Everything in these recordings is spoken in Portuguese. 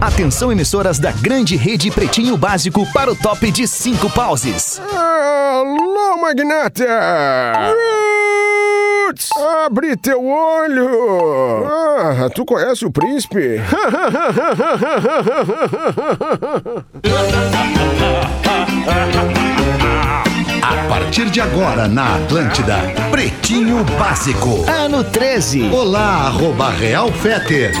Atenção emissoras da grande rede Pretinho Básico para o top de cinco pauses. Alô, magnata! Roots! Abre teu olho! Ah, tu conhece o príncipe? A partir de agora na Atlântida, Pretinho Básico. Ano 13. Olá, arroba Real Feter.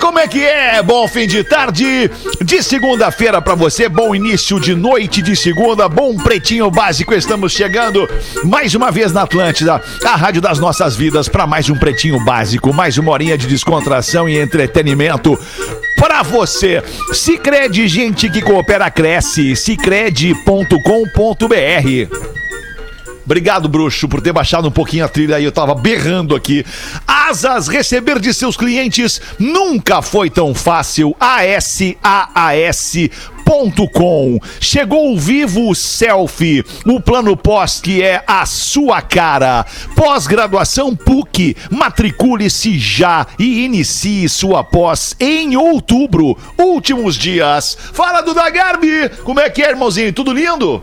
Como é que é? Bom fim de tarde de segunda-feira pra você, bom início de noite de segunda, bom pretinho básico. Estamos chegando mais uma vez na Atlântida, a rádio das nossas vidas, pra mais um pretinho básico, mais uma horinha de descontração e entretenimento pra você. Sicredi, gente que coopera cresce. Sicredi.com.br. Obrigado, bruxo, por ter baixado um pouquinho a trilha aí. Eu tava berrando aqui. Asas, receber de seus clientes nunca foi tão fácil. ASAAS.com. Chegou o Vivo Selfie, o plano pós que é a sua cara. Pós-graduação PUC. Matricule-se já e inicie sua pós em outubro. Últimos dias. Fala do Dagarbi. Como é que é, irmãozinho? Tudo lindo?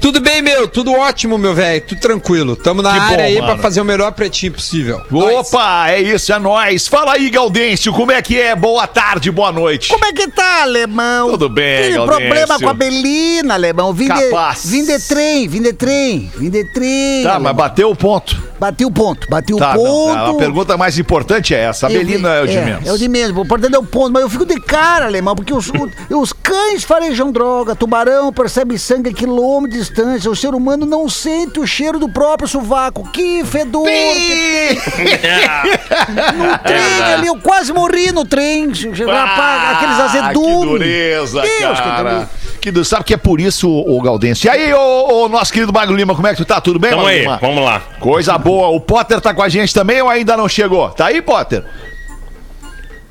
Tudo bem, meu? Tudo ótimo, meu velho. Tudo tranquilo. Tamo na Que bom, área aí mano. pra fazer o melhor pretinho possível. Nós. Opa, é isso, é nóis. Fala aí, Gaudêncio, como é que é? Boa tarde, boa noite. Como é que tá, alemão? Tudo bem, Aquele Gaudêncio. problema com a Belina, alemão. Vim Capaz. de, vim de trem, vim de trem, vim de trem. Tá, alemão. mas bateu o ponto. Bati o ponto, bati o Tá, não, ponto. a pergunta mais importante é essa. A Eu Belina é o de menos. É o de menos. O importante é o ponto. Mas eu fico de cara, alemão, porque os, o- os cães farejam droga, tubarão percebe sangue a quilômetros distância, o ser humano não sente o cheiro do próprio sovaco. Que fedor! que- No trem ali, eu quase morri no trem. Rapaz, aqueles Ah, azedumes. Que dureza, Deus, cara. dureza. Que du- Sabe que é por isso, o Gaudêncio. E aí, ô, ô, nosso querido Magro Lima, como é que tu tá? Tudo bem, Tamo Magro aí, Lima? vamos lá. Coisa boa. O Potter tá com a gente também ou ainda não chegou? Tá aí, Potter?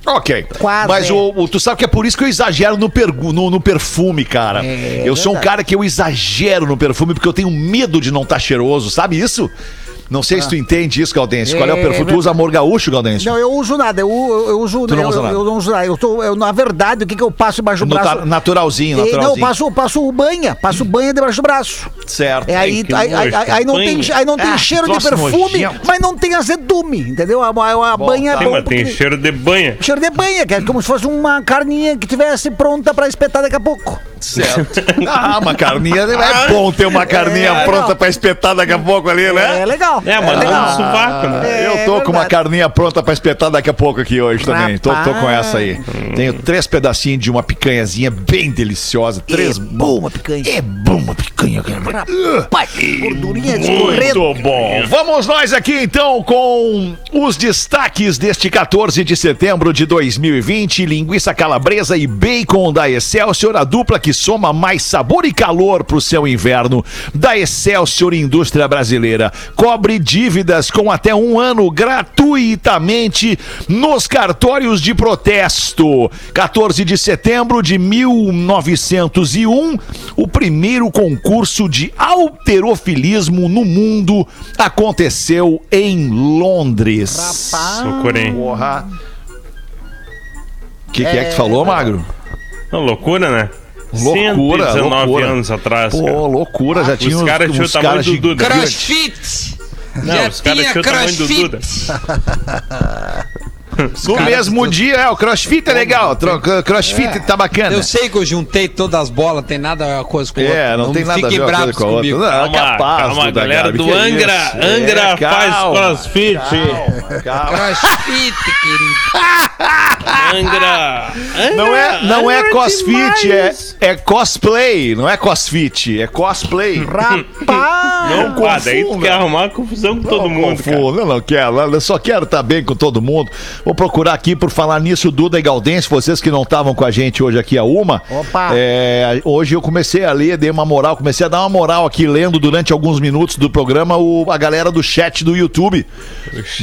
Ok. Quase. Mas o, o- tu sabe que é por isso que eu exagero no, pergu- no, no perfume, cara. É, eu sou um verdade. cara que eu exagero no perfume porque eu tenho medo de não estar cheiroso, sabe isso? Não sei se tu entende isso, Gaudêncio. Qual é o É, perfume? Tu usa amor gaúcho, Gaudêncio? Não, eu uso nada, eu, eu, eu uso. Tu não eu, usa nada? eu não uso nada. Eu tô, eu, na verdade, o que, que eu passo embaixo do No braço? ta- naturalzinho, Eh, Não, eu naturalzinho. passo, passo banha, passo banha debaixo do braço. Certo. É aí, aí, aí, aí não tem, aí não tem Ah, cheiro de perfume, nojento. mas não tem azedume, entendeu? A, a, a banha tá. é Sim, bom mas tem cheiro de banha. cheiro de banha, que é como se fosse uma carninha que tivesse pronta pra espetar daqui a pouco. Certo. Ah, uma carninha. É bom ter uma carninha É, pronta não. pra espetar daqui a pouco ali, né? É legal. É, mas não legal. no sovaco, né? É, eu tô com uma carninha pronta pra espetar daqui a pouco aqui hoje também. Tô, tô com essa aí. Tenho três pedacinhos de uma picanhazinha bem deliciosa. Três. É bom uma picanha. É bom uma picanha, cara. Rapaz, gordurinha escorrendo. Muito bom. Vamos nós aqui então com os destaques deste 14 de setembro de 2020. Linguiça calabresa e bacon da Excelsior, a dupla que soma mais sabor e calor pro seu inverno. Da Excelsior Indústria Brasileira. Cobre dívidas com até um ano gratuitamente nos cartórios de protesto. 14 de setembro de 1901, o primeiro concurso de alterofilismo no mundo aconteceu em Londres. Loucura, hein? Porra. O que, que é que tu falou, Magro? Não, loucura, né? Loucura, 119 loucura. anos atrás, cara. Pô, loucura, já tinha Os caras tinham o tamanho do Duda. Crossfit! Não, Já os caras tinha tinham o tamanho do. Duda. No mesmo dia, é, o crossfit é legal. tro- Crossfit tá bacana. Eu sei que eu juntei todas as bolas, tem nada a coisa com a É, outra. não, tem nada a ver coisa bravos com a outra. comigo. Não, Calma, capaz, calma, galera do Angra. isso? Angra É, faz calma, crossfit. calma. Crossfit, querido. Angra. Não é, não é Angra crossfit, é, é cosplay, não é crossfit, é cosplay. Rapaz! Não Ah, daí tu confunda. quer arrumar confusão com todo Não mundo, cara. confundo, Eu não quero, eu só quero estar bem com todo mundo. Vou procurar aqui por falar nisso, Duda e Galdense, vocês que não estavam com a gente hoje aqui a uma. Opa. É, hoje eu comecei a ler, dei uma moral, comecei a dar uma moral aqui lendo durante alguns minutos do programa o, a galera do chat do YouTube.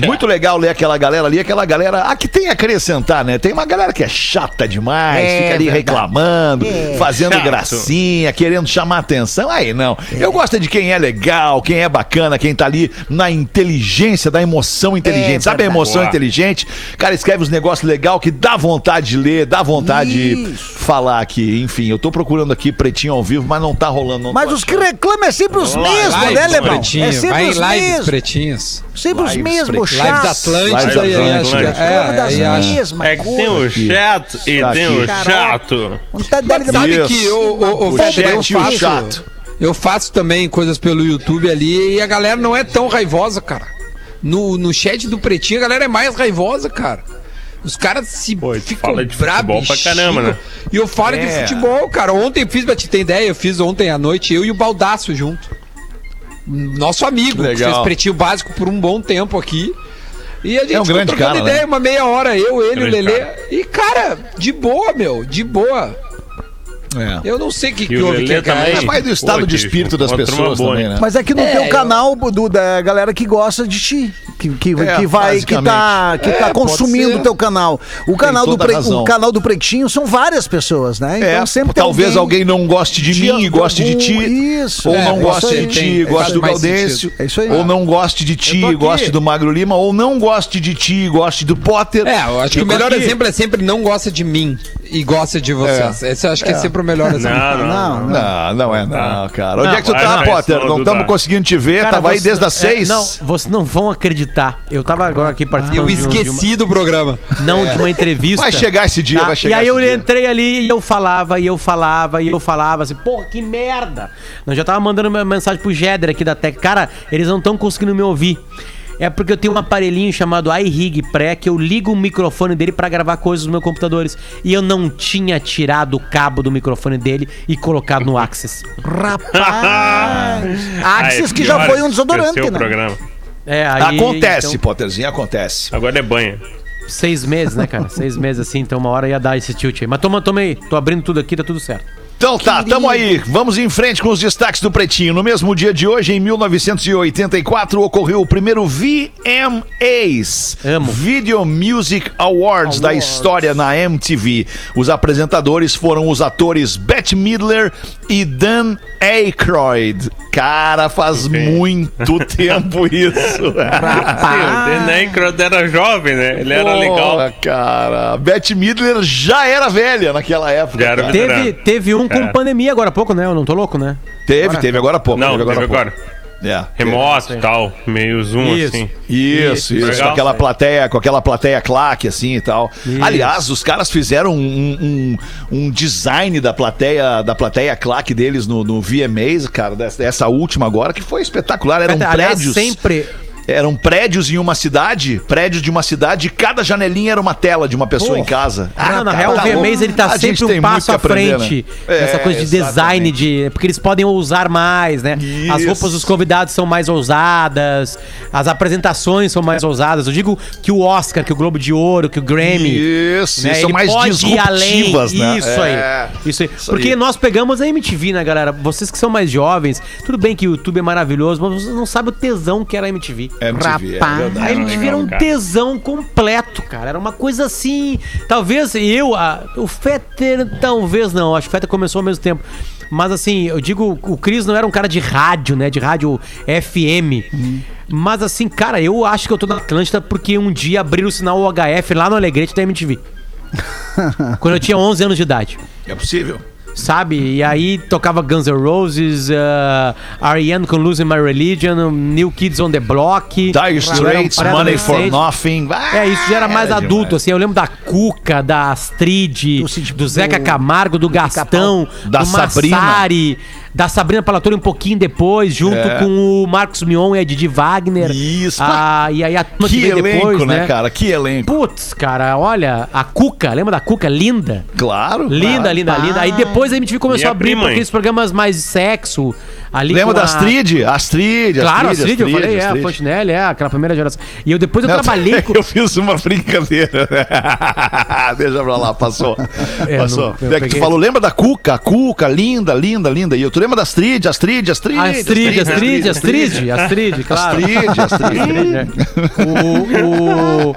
Muito legal ler aquela galera ali, aquela galera. Ah, que tem a acrescentar, né? Tem uma galera que é chata demais, É fica ali verdade. reclamando, É. fazendo Chato. gracinha, querendo chamar atenção. Aí não. Eu gosto de quem é legal quem é bacana, quem tá ali na inteligência, da emoção inteligente. É Sabe a emoção Boa. inteligente? Cara, escreve uns negócios legal que dá vontade de ler, dá vontade de Isso. falar aqui. Enfim, eu tô procurando aqui pretinho ao vivo, mas não tá rolando. Não Mas os que reclamam é sempre os mesmos, né, Lebão? É sempre vai em os lives mesmos. pretinhos. Sempre os Lives mesmos, pretinhos. Lives chatos. Atlântida Lives e Atlântida. é, aí acho- mesmas É que tem o chato e Tá tem aqui. o chato. Tá Sabe Isso. que o, o, o O chat e o chato. eu faço também coisas pelo YouTube ali e a galera não é tão raivosa, cara. No, no chat do Pretinho a galera é mais raivosa, cara. Os caras se Pô, ficam fala de brabos, futebol pra caramba, né? E eu falo de É. futebol, cara. Ontem eu fiz, pra te ter ideia, eu fiz ontem à noite, eu e o Baldaço junto. Nosso amigo, que Legal. fez Pretinho Básico por um bom tempo aqui. E a gente É um ficou grande trocando cara, ideia, né? uma meia hora, eu, ele, o Grande Lelê. cara. E, cara, de boa, meu, de boa. É. Eu não sei o que, que o houve que a também. É mais do estado Pô, de espírito das pessoas boa, também, né? Mas é que no É, teu eu- canal, do, da galera que gosta de ti. Que, que, É, que vai, que tá, que É, tá pode consumindo o teu canal. O canal, do Pre- o canal do Pretinho são várias pessoas, né? Então É, sempre tem talvez alguém não goste de, de mim e goste de ti. Isso. Ou É, não goste de ti tem- e goste do Gaudêncio. É isso aí. Ou não goste de ti e goste do Magro Lima. Ou não goste de ti e goste do Potter. É, eu acho que o melhor exemplo é sempre não gosta de mim e gosta de vocês. Esse eu acho que é, sempre o melhor exemplo. Não, não. Não, não. Não, é não, cara. Onde Não, é que tu tá, Potter? Não estamos conseguindo te ver. Cara, Tava aí você- desde as é, seis. não, vocês não vão acreditar. Eu tava agora aqui participando Eu esqueci do programa. uma, não de uma entrevista. Vai chegar esse dia, tá? vai chegar E aí esse eu dia. entrei ali e eu falava, e eu falava, e eu falava assim, porra, que merda. Eu já tava mandando uma mensagem pro Jeder aqui da Tec. Cara, eles não estão conseguindo me ouvir. É porque eu tenho um aparelhinho chamado iRig Pré que eu ligo o microfone dele pra gravar coisas nos meus computadores. E eu não tinha tirado o cabo do microfone dele e colocado no Axis. Rapaz. Axis, Ah, é que já foi um desodorante, né? programa. É, aí, Acontece, então, Potterzinho, acontece. Agora é banha. Seis meses, né, cara? Seis meses assim, então uma hora ia dar esse tilt aí. Mas toma, toma aí, tô abrindo tudo aqui, tá tudo certo. Então tá, tamo aí. Vamos em frente com os destaques do Pretinho. No mesmo dia de hoje, em 1984, ocorreu o primeiro VMAs. Amo. Video Music Awards, da história na MTV. Os apresentadores foram os atores Bette Midler e Dan Aykroyd. Cara, faz muito tempo isso. Dan Aykroyd era jovem, né? Ele era legal. Cara. Bette Midler já era velha naquela época. Teve, teve um com Cara. pandemia agora há pouco, né? Eu não tô louco, né? Teve, teve agora há pouco. Não, teve há pouco. agora. É. Remoto e tal. Meio zoom, Isso. assim. Isso, isso, Legal. com aquela plateia, com aquela plateia claque assim e tal. Isso. Aliás, os caras fizeram um, um, um design da plateia, da plateia claque deles no, no VMAs, cara, dessa, dessa última agora, que foi espetacular. Eram Aliás, prédios. sempre. Eram prédios em uma cidade, prédios de uma cidade, e cada janelinha era uma tela de uma pessoa Pô. em casa. Ah, na cara, real, o tá VMAs louco. ele tá A sempre um passo à aprender, frente né? nessa É, coisa de design, exatamente. de. Porque eles podem ousar mais, né? As Isso. roupas dos convidados são mais ousadas, as apresentações são mais ousadas. Eu digo que o Oscar, que o Globo de Ouro, que o Grammy. Isso, né, são mais disruptivas, né? Isso É. aí. Isso aí. Isso Porque aí. nós pegamos a MTV, né, galera? Vocês que são mais jovens, tudo bem que o YouTube é maravilhoso, mas vocês não sabem o tesão que era a MTV. MTV, é Rapaz. verdade. A MTV legal, era um tesão completo, cara. Era uma coisa assim. Talvez eu. a- o Fetter, talvez não. Acho que o Fetter começou ao mesmo tempo. Mas assim, eu digo, o Cris não era um cara de rádio, né? De rádio FM. Mas assim, cara, eu acho que eu tô na Atlântida porque um dia abriram o sinal UHF lá no Alegrete da MTV. Quando eu tinha 11 anos de idade É possível. Sabe? E aí tocava Guns N' Roses, uh, R.E.M. com Losing My Religion, New Kids on the Block. Dire um Straits, Money for. Nothing. Ah, É, isso já era mais era adulto, demais. assim. Eu lembro da Cuca, da Astrid, Do do Zeca do- Camargo, do Gastão, Da do Sabrina. Massari, da Sabrina Palatori um pouquinho depois, junto É. com o Marcos Mion e a Didi Wagner. Isso. Ah, e aí a turma Que elenco, depois, né, cara? Que elenco. Putz, cara, olha, a Cuca, lembra da Cuca? Linda. Claro. Linda, claro. linda, linda. Aí depois a MTV começou Minha a abrir prima, hein? aqueles programas mais de sexo. Ali Lembra da a- Astrid? Astrid, Claro, Astrid, eu falei, é, a Astrid. Fontenelle, é, aquela primeira geração. E eu depois eu Não, trabalhei com. Eu fiz uma brincadeira. Deixa pra lá, passou. É, passou. não, é que tu peguei- falou, lembra da Cuca? A Cuca, linda, linda, linda. E eu, tu Lembra da Astrid, Astrid, Astrid? Astrid, Astrid, Astrid, Astrid, claro. Astrid, Astrid. O, o-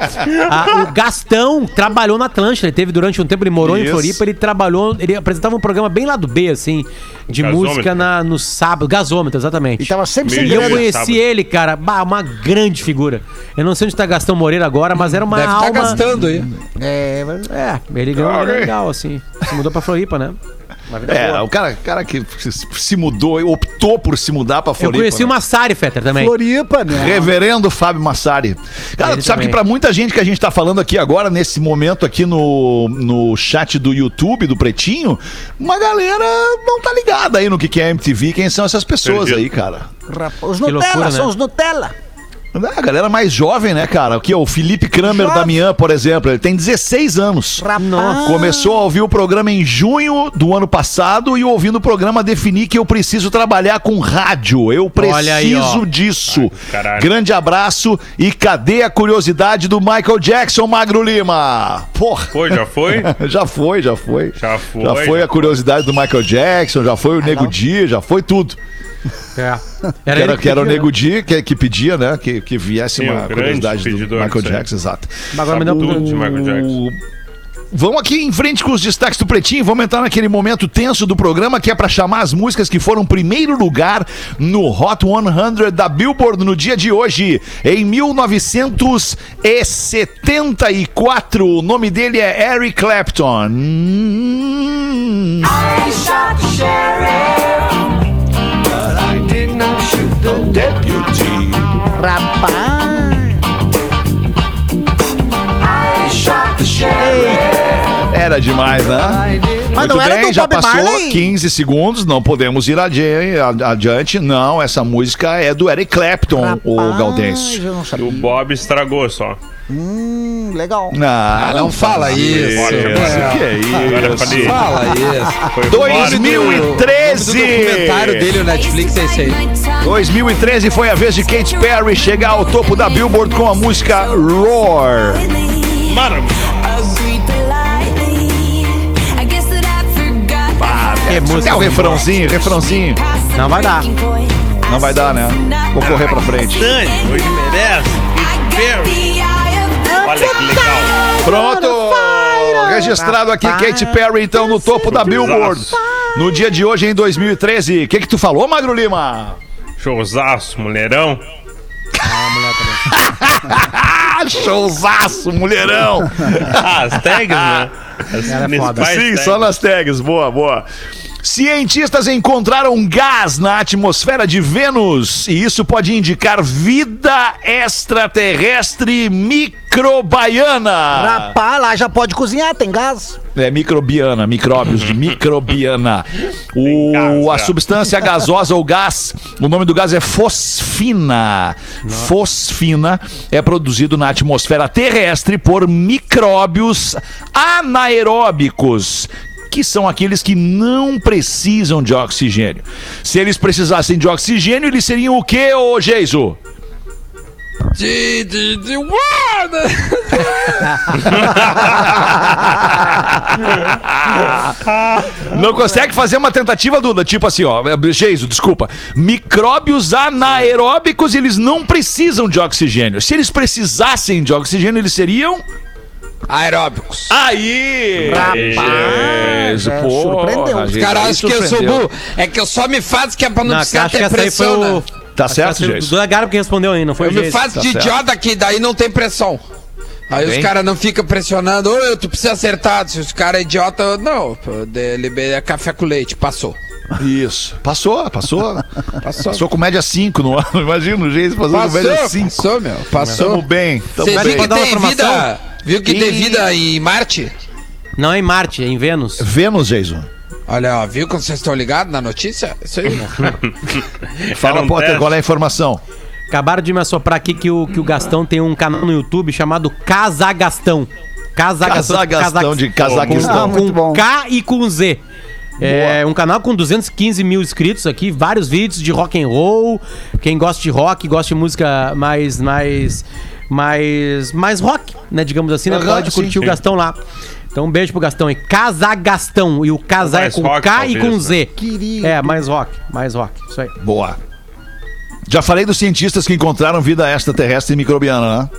a- o Gastão trabalhou na Atlântida. Ele teve durante um tempo, ele morou em Isso. Floripa, ele trabalhou, ele apresentava um programa bem lá do B, assim, de Gasômetro. música na, no sábado. Gasômetro, exatamente. E tava sempre sem E eu conheci sábado. ele, cara, bah, uma grande figura. Eu não sei onde tá Gastão Moreira agora, mas era uma Deve estar alma... gastando aí. É, mas- É, ele ganhou legal, assim. Se mudou pra Floripa, né? Uma vida É, boa. o cara, cara que se- mudou, optou por se mudar pra Eu Floripa. conheci né? o Massari, Fetter, também. Floripa, né? Reverendo Fábio Massari. Cara, Ele tu sabe também. que pra muita gente que a gente tá falando aqui agora, nesse momento aqui no, no chat do YouTube, do Pretinho, uma galera não tá ligada aí no que que é MTV, quem são essas pessoas Perdido. aí, cara. Rapaz, Os Que Nutella, loucura, são né? os Nutella. A galera mais jovem, né, cara? Aqui, ó, o Felipe Kramer Jovem. Damian, por exemplo, ele tem 16 anos. Rapaz. Começou a ouvir o programa em junho do ano passado e ouvindo o programa defini que eu preciso trabalhar com rádio. Eu preciso Olha aí, ó. disso. caralho. Grande abraço e cadê a curiosidade do Michael Jackson, Magro Lima? Porra. Pô, já foi? Já foi, já foi. Já foi, Já foi já a curiosidade do Michael Jackson, já foi o Nego Di, já foi tudo. É. Que era, ele que era o Nego Di que, que pedia, né? Que, que viesse Sim, uma curiosidade do Michael. Jackson, exato. Mas agora me dá um- tudo de Michael Jackson. Vamos aqui em frente com os destaques do Pretinho, vamos entrar naquele momento tenso do programa que é pra chamar as músicas que foram primeiro lugar no Hot 100 da Billboard no dia de hoje, em 1974. O nome dele é Eric Clapton. Hum. Rapaz. Era demais, né? Mas Muito não era bem, do já Bob passou Marley? 15 segundos, não podemos ir adi- adiante. Não, essa música é do Eric Clapton, o Rapaz, não sabia. O Bob estragou só. Hum, legal. Ah, Ah, não fala isso. isso, É. Que é isso? Fala isso. Foi o O 2013. documentário dele no Netflix é esse aí. 2013 foi a vez de Katy Perry chegar ao topo da Billboard com a música Roar. Maravilha. É música. o refrãozinho, refrãozinho. Não vai dar. Não vai dar, né? Vou correr pra frente. Dani, hoje merece. Katy Perry. Olha que legal. Pronto! Registrado aqui Katy Perry, então, no topo da Billboard. No dia de hoje, em 2013. O que que tu falou, Magro Lima? Showzaço, mulherão. Ah, showzaço, mulherão! Ah, as tags, né? As é foda. principais Sim, tags. só nas tags. Boa, boa. Cientistas encontraram gás na atmosfera de Vênus e isso pode indicar vida extraterrestre microbiana. Rapaz, lá já pode cozinhar, tem gás. É microbiana, micróbios de microbiana. O, a é. substância gasosa ou gás, o nome do gás é fosfina. Fosfina é produzido na atmosfera terrestre por micróbios anaeróbicos. Que são aqueles que não precisam de oxigênio. Se eles precisassem de oxigênio, eles seriam o quê, ô Geiso? De, de, de, Não consegue fazer uma tentativa, Duda? Tipo assim, ó, Geiso, desculpa. Micróbios anaeróbicos, eles não precisam de oxigênio. Se eles precisassem de oxigênio, eles seriam. Aeróbicos. Aí! Rapaz, é, porra, surpreendeu. gente, Os caras acham que eu sou burro. É que eu só me faço que é pra não, Não, precisar ter pressão, o. né? Tá acho certo, Geiso? O Garbo que respondeu aí, não foi Eu me faço tá de certo. idiota que daí não tem pressão. Aí Bem. os caras não ficam pressionando, ô, tu precisa acertar. Se os caras é idiota, eu- não, pô, liberei é café com leite, passou. Isso. Passou, passou. Passou. Passou com média 5 no ano. Imagina o Geiso passou com média Passou, 5. passou, meu, passou. Tamo bem, tamo Você bem. tem informação? vida, viu que tem E- vida em Marte? Não é em Marte, é em Vênus. Vênus, Geiso. Olha, ó, viu como vocês estão ligados na notícia? Isso aí. Fala, um Potter, teste. qual é a informação? Acabaram de me assoprar aqui que o, que o Gastão tem um canal no YouTube chamado Casagastão. Casagastão. Casagastão de Com, Cazaquistão. Ah, com. K e com Z. É um canal com 215 mil inscritos aqui, vários vídeos de rock and roll. Quem gosta de rock, gosta de música mais mais mais mais rock, né, digamos assim, né, Aham, pode sim, curtir o sim. Gastão lá. Então um beijo pro Gastão. E Casagastão. E o casar é Mais com rock, K e talvez, com né? Z. Querido. É, mais rock. Mais rock. Isso aí. Boa. Já falei dos cientistas que encontraram vida extraterrestre e microbiana, né?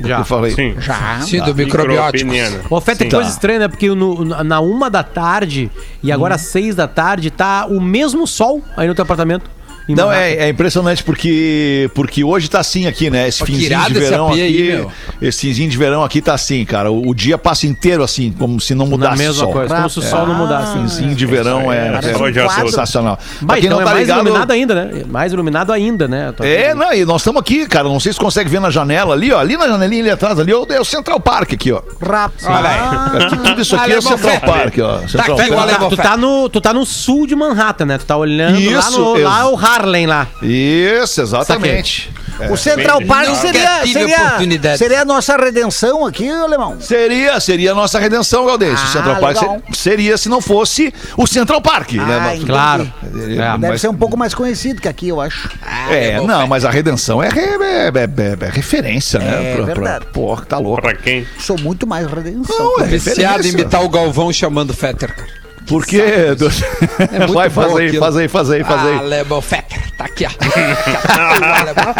Já. Eu falei. Sim. Já. Sim, do microbiótico. Ô, Fé, tem coisa Tá. estranha, né? Porque no- na uma da tarde e agora às seis da tarde tá o mesmo sol aí no teu apartamento. Não, é, é impressionante porque, porque hoje tá assim aqui, né? Esse finzinho de verão aqui. aí, esse finzinho de verão aqui tá assim, cara. O, o dia passa inteiro assim, como se não mudasse o mesma sol. coisa, como se o sol não mudasse. Finzinho de verão é, é sensacional. Mas quem não é tá mais ligado. iluminado ainda, né? Mais iluminado ainda, né? É, não, e nós estamos aqui, cara. Não sei se consegue ver na janela ali, ó. Ali na janelinha ali atrás, ali é o, é o Central Park aqui, ó. Rápido. Olha aí. Aqui, tudo isso aqui é o Central. Park, ó. Central aqui o Park. alemão. Tu tá, no, tu tá no sul de Manhattan, né? Tu tá olhando lá, Isso, no, lá o Harlem lá. Isso, exatamente. O Central Park seria, seria, oportunidade. seria a nossa redenção aqui, alemão. Seria, seria a nossa redenção, Galdêncio. Ah, o Central Park legal. ser- seria se não fosse o Central Park, né? Ah, entendi. Claro. É. Deve mas- ser um pouco mais conhecido que aqui, eu acho. É, não, mas a redenção é, re- é- é- é- é referência, né? É verdade. Pô, tá louco. Pra quem? Sou muito mais redenção. Não, é Viciado em imitar o Galvão chamando Fetter, cara. Por quê? É muito Vai, faz aí, aquilo. faz aí, faz aí, faz Ah, aí. Alemão Fetter, tá aqui, ó. o alemão,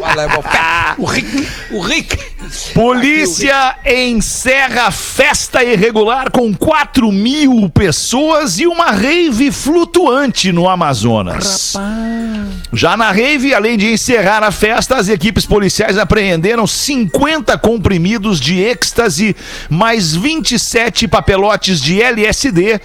o alemão Fetter, o Rick, o Rick. Polícia encerra festa irregular com 4 mil pessoas e uma rave flutuante no Amazonas. Já na rave, além de encerrar a festa, as equipes policiais apreenderam 50 comprimidos de êxtase, mais 27 papelotes de LSD,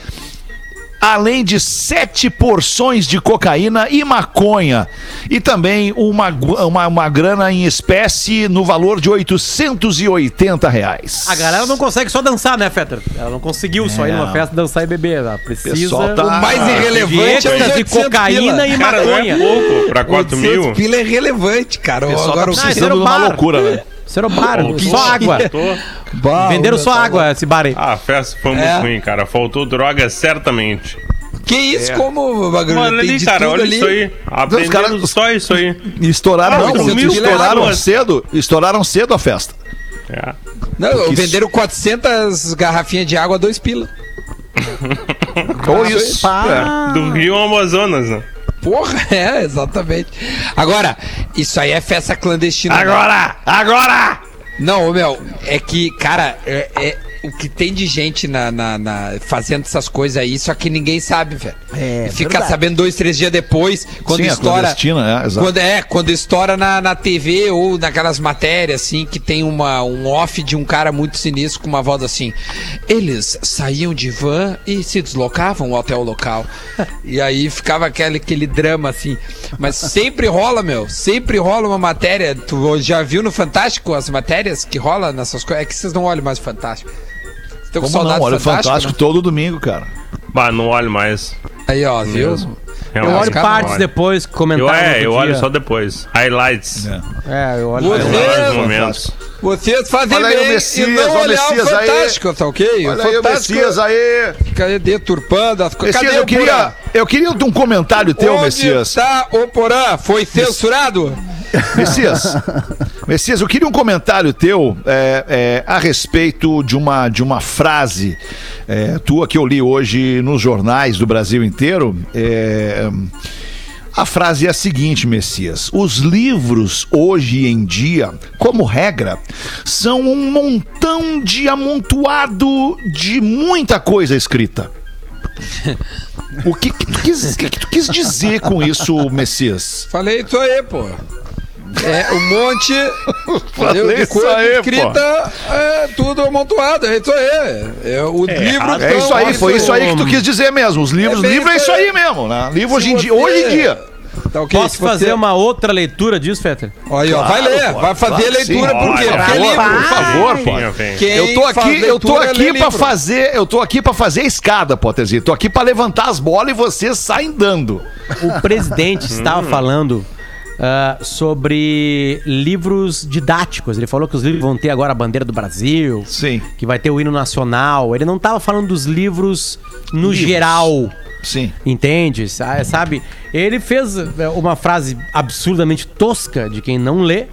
além de sete porções de cocaína e maconha. E também uma, uma, uma grana em espécie no valor de 880 reais. A galera não consegue só dançar, né, Fetter? Ela não conseguiu só ir numa Não. festa dançar e beber. Ela precisa tá- O mais Ah, irrelevante é de 800 cocaína pila. e Cara, é maconha. pouco pra 4 800 mil. pila é relevante, cara. O pessoal Agora tá precisando de uma loucura, né? Isso era o bar, Pô, só água. Bah, Venderam só tá água esse bar aí. Ah, a festa foi muito É. ruim, cara. Faltou droga, certamente. Que isso, como, Bagulho? Mano, ali, de cara, olha ali. isso aí. Aprendendo caras- só isso aí. Estouraram, Ah, não, é estouraram cedo, estouraram cedo a festa. É. Não, Porque venderam 400 garrafinhas de água dois pila. Ou isso. Pá. Do Rio ao Amazonas, né? Porra, é, exatamente. Agora, isso aí é festa clandestina. né? Agora! Não, meu, é que, cara, é, é- o que tem de gente na, na- na- fazendo essas coisas aí, só que ninguém sabe, velho. É, Fica verdade. sabendo dois, três dias depois, quando Sim, a estoura. é. Quando, é, quando estoura na, na TV ou naquelas matérias, assim, que tem uma, um off de um cara muito sinistro com uma voz assim. Eles saíam de van e se deslocavam até o local. E aí ficava aquele, aquele drama, assim. Mas sempre rola, meu. Sempre rola uma matéria. Tu já viu no Fantástico as matérias que rola nessas coisas? É que vocês não olham mais o Fantástico. Estão com Como não? Olha o Fantástico? Né? todo domingo, cara. Bah, não olho mais. Aí, ó, viu? Mesmo. Eu olho cara, partes olho. depois, Eu, comentários. é, no outro eu olho dia. só depois. Highlights. É, eu olho. Melhores momentos. Vocês fazem Olha aí o bem Messias, e não o Messias o aí. Fantástico, tá ok? Olha aí o Messias aí. Cadê deturpando as coisas? Messias, eu o queria, eu queria um comentário teu, Onde Messias. tá o Porã? Foi censurado? Messias, Messias, eu queria um comentário teu é, é, a respeito de uma, de uma frase é, tua que eu li hoje nos jornais do Brasil inteiro. É, a frase é a seguinte, Messias: os livros hoje em dia, como regra, são um montão de amontoado de muita coisa escrita. O que, que, tu, quis, que que tu quis dizer com isso, Messias? Falei isso aí, pô. É um monte de coisa aí, escrita, é tudo amontoado, é isso aí. É, o livro É isso aí, foi isso aí que tu quis dizer mesmo. Os livros, É livro é isso aí. mesmo, né? Livro hoje em dia, hoje em dia. Tá ok? Posso Se você- fazer uma outra leitura disso, Fetter? Olha aí, ó, vai ler, pô, vai fazer claro sim. leitura, por quê? Olha, Porque é Por livro. favor, por favor. Quem Eu tô aqui, eu tô aqui pra livro. fazer, eu tô aqui para fazer a escada, Potterzinho. Tô aqui pra levantar as bolas e vocês saem dando. O presidente estava falando ah, sobre livros didáticos. Ele falou que os livros vão ter agora a bandeira do Brasil, Sim, que vai ter o hino nacional. Ele não estava falando dos livros no geral. sim. Entende? Sa- Sabe? Ele fez é, uma frase absurdamente tosca de quem não lê.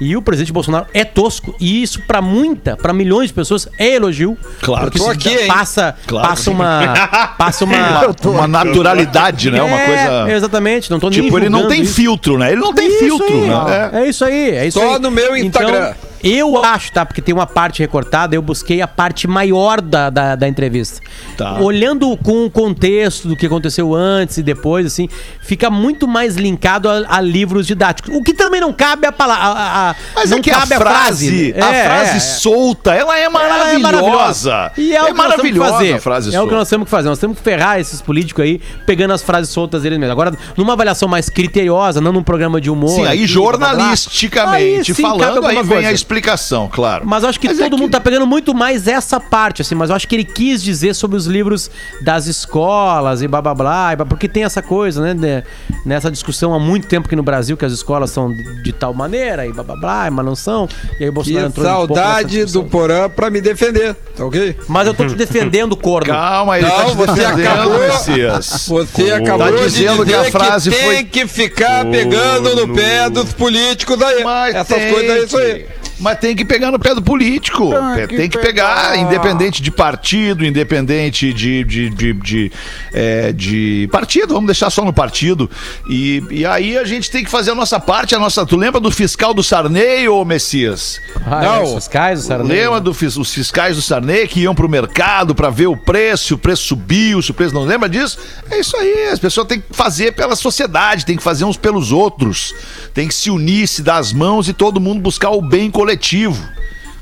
E o presidente Bolsonaro é tosco. E isso, pra muita, pra milhões de pessoas, é elogio. Claro Porque que tô isso aqui, hein? passa, Claro. passa uma. Passa uma. Uma naturalidade, né? Uma É, coisa. Exatamente, não tô nem Tipo, ele não tem isso. filtro, né? Ele não tem Isso filtro, aí, né? É. É isso aí, é isso Só aí. no meu Instagram. Então, eu acho, tá? Porque tem uma parte recortada, eu busquei a parte maior da, da, da entrevista. Tá. Olhando com o contexto do que aconteceu antes e depois, assim, fica muito mais linkado a, a livros didáticos. O que também não cabe a palavra. Mas não é que cabe a frase, a É, frase é, solta, ela é Ela é maravilhosa. E é, é o que nós temos que maravilhosa fazer. a frase É o que nós temos que fazer. Nós temos que ferrar esses políticos aí, pegando as frases soltas deles mesmos. Agora, numa avaliação mais criteriosa, não num programa de humor. Sim, aí aqui, jornalisticamente Aí sim, falando, aí vem coisa. a explicação, claro. Mas eu acho que Mas é todo mundo tá pegando muito mais essa parte, assim. Mas eu acho que ele quis dizer sobre os livros das escolas e blá blá blá, e blá, porque tem essa coisa, né? né, Nessa discussão há muito tempo aqui no Brasil que as escolas são de, de tal maneira e blá blá blá, mas não são. E aí o Que Bolsonaro entrou pouco nessa saudade do Porã pra me defender, tá ok? Mas eu tô te defendendo, corno. Calma, ele Não, tá te você acabou- Messias. Você acabou Tá dizendo de que a dizer frase tem foi- que ficar pegando no pé dos políticos aí. Mas Essas tem coisas é isso aí. Mas tem que pegar no pé do político. Tem que tem que pegar, pegar. independente de partido, independente de, de, de, de, é, de partido, vamos deixar só no partido. E, e aí a gente tem que fazer a nossa parte, a nossa. Tu lembra do fiscal do Sarney, ô Messias? Ah, Não. é, os fiscais, o Sarney. Lembra do, fis- os fiscais do Sarney que iam pro mercado pra ver o preço, se o preço subiu, se o preço não lembra disso? É isso aí, as pessoas têm que fazer pela sociedade, tem que fazer uns pelos outros, tem que se unir, se dar as mãos e todo mundo buscar o bem coletivo.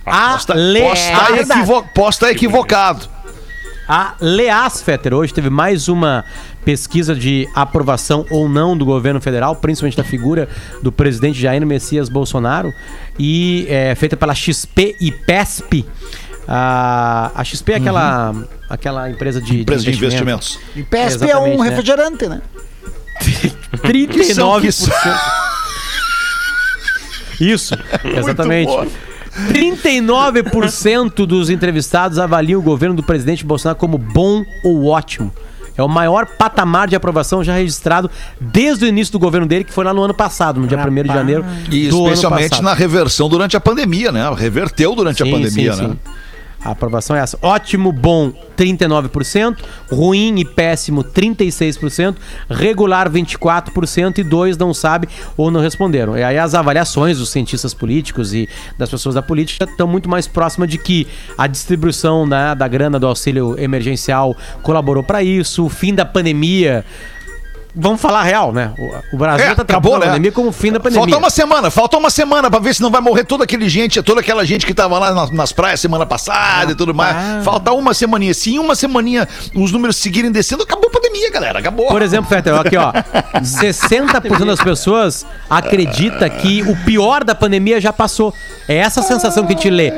A Posso tá- Le- posso estar a- equivo- posso estar equivocado. A Leas Fetter hoje teve mais uma pesquisa de aprovação ou não do governo federal, principalmente da figura do presidente Jair Messias Bolsonaro, e é feita pela XP e PESP. A, a XP é aquela, aquela empresa de, Empresa de investimentos. E PSP é Exatamente, um né? refrigerante, né? 39%. Isso, exatamente. boa. 39% dos entrevistados avaliam o governo do presidente Bolsonaro como bom ou ótimo. É o maior patamar de aprovação já registrado desde o início do governo dele, que foi lá no ano passado, no dia 1 de janeiro E do ano especialmente passado. na reversão durante a pandemia, né? Reverteu durante a Sim, pandemia, sim, né? sim. A aprovação é essa. Ótimo, bom, 39%. Ruim e péssimo, 36%. Regular, 24%. E dois não sabe ou não responderam. E aí as avaliações dos cientistas políticos e das pessoas da política estão muito mais próximas de que a distribuição né, da grana do auxílio emergencial colaborou para isso. O fim da pandemia... Vamos falar real, né? O, o Brasil É, tá acabou, né? pandemia como fim da pandemia. Falta uma semana, falta uma semana pra ver se não vai morrer toda aquele gente, toda aquela gente que tava lá nas, nas praias semana passada e tudo mais. Falta uma semaninha. Se em uma semaninha os números seguirem descendo, acabou a pandemia, galera. Acabou. Por exemplo, Fetter, aqui ó, 60% das pessoas acredita que o pior da pandemia já passou. É essa sensação que a gente lê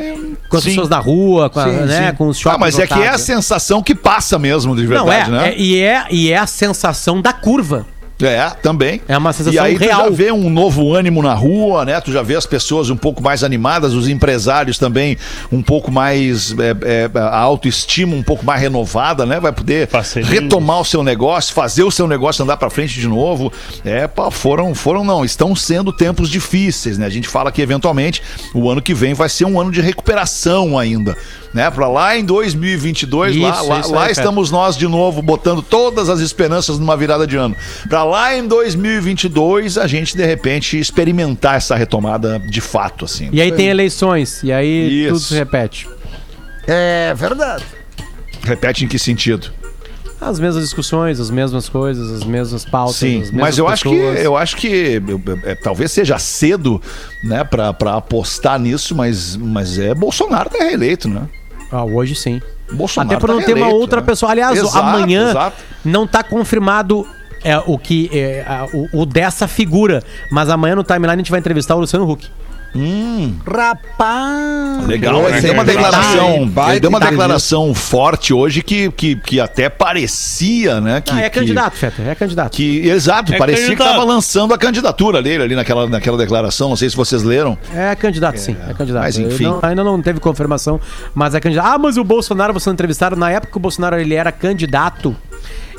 com as Sim. pessoas da rua, com, a- né, com os Ah, shoppings mas é que é a lotados. sensação que passa mesmo, de Não, verdade, é, né? é- e, é, e é a sensação da curva. É, também. É uma sensação E aí tu real. já vê um novo ânimo na rua, né? Tu já vê as pessoas um pouco mais animadas, os empresários também um pouco mais é, é, a autoestima um pouco mais renovada, né? Vai poder retomar o seu negócio, fazer o seu negócio andar pra frente de novo. É, pá, foram, foram não, estão sendo tempos difíceis, né? A gente fala que eventualmente o ano que vem vai ser um ano de recuperação ainda, né? Para lá em 2022, lá, Isso, lá, isso lá aí, estamos nós de novo botando todas as esperanças numa virada de ano. Pra lá em 2022 a gente de repente experimentar essa retomada de fato assim. E aí tem eleições, e aí Isso. tudo se repete. É verdade. Repete em que sentido? As mesmas discussões, as mesmas coisas, as mesmas pautas. Sim, as mesmas mas eu acho que pessoas. eu acho que eu- eu- é, talvez seja cedo, né, para apostar nisso, mas mas é Bolsonaro tá reeleito, né? Ah, hoje sim. Bolsonaro Até por não tá ter uma outra né? pessoa. Aliás, Exato, amanhã exato. não tá confirmado é, o que é, a- o, o dessa figura. Mas amanhã no timeline a gente vai entrevistar o Luciano Huck. Rapaz. Legal, Boa, ele deu uma é declaração, ele deu uma declaração forte hoje que, que, que até parecia, né, que, Ah, é que- candidato, Fetter, é candidato. Que, exato, É parecia que candidato. estava lançando a candidatura dele ali naquela, naquela declaração. Não sei se vocês leram. É candidato, sim. É candidato. mas enfim. não- ainda não teve confirmação, mas é candidato. Ah, mas o Bolsonaro, vocês não entrevistaram. Na época que o Bolsonaro ele era candidato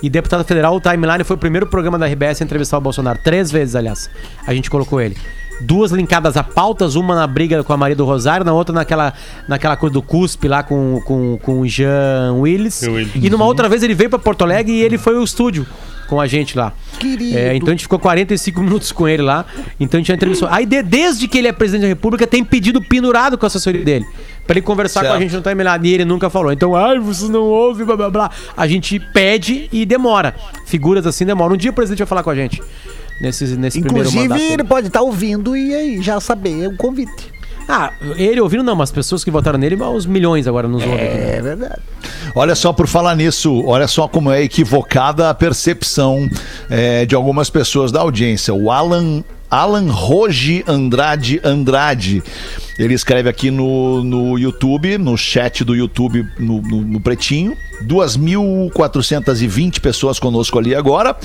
e deputado federal, o Timeline foi o primeiro programa da RBS a entrevistar o Bolsonaro. Três vezes, aliás. A gente colocou ele. Duas linkadas a pautas, uma na briga com a Maria do Rosário, na outra naquela, naquela coisa do cuspe lá com, com, com o Jean Willis. Willis. E numa outra vez ele veio pra Porto Alegre e ele foi ao estúdio com a gente lá. Querido. É, então a gente ficou 45 minutos com ele lá. Então a gente já entrevistou. Aí de- desde que ele é presidente da República, tem pedido pendurado com a assessoria dele. Pra ele conversar com a Certo. gente no timeline. E ele nunca falou. Então, ai, vocês não ouvem, blá blá blá. A gente pede e demora. Figuras assim demoram. Um dia o presidente vai falar com a gente. Nesse, nesse primeiro Inclusive, mandato. ele dele. pode estar ouvindo e aí já saber o convite. Ah, ele ouvindo não, mas pessoas que votaram nele, aos milhões agora nos ouvem aqui. né? É verdade. Olha só, por falar nisso, olha só como é equivocada a percepção é, de algumas pessoas da audiência. O Alan. Alan Roge Andrade Andrade. Ele escreve aqui no, no YouTube, no chat do YouTube, no, no, no Pretinho. 2.420 pessoas conosco ali agora.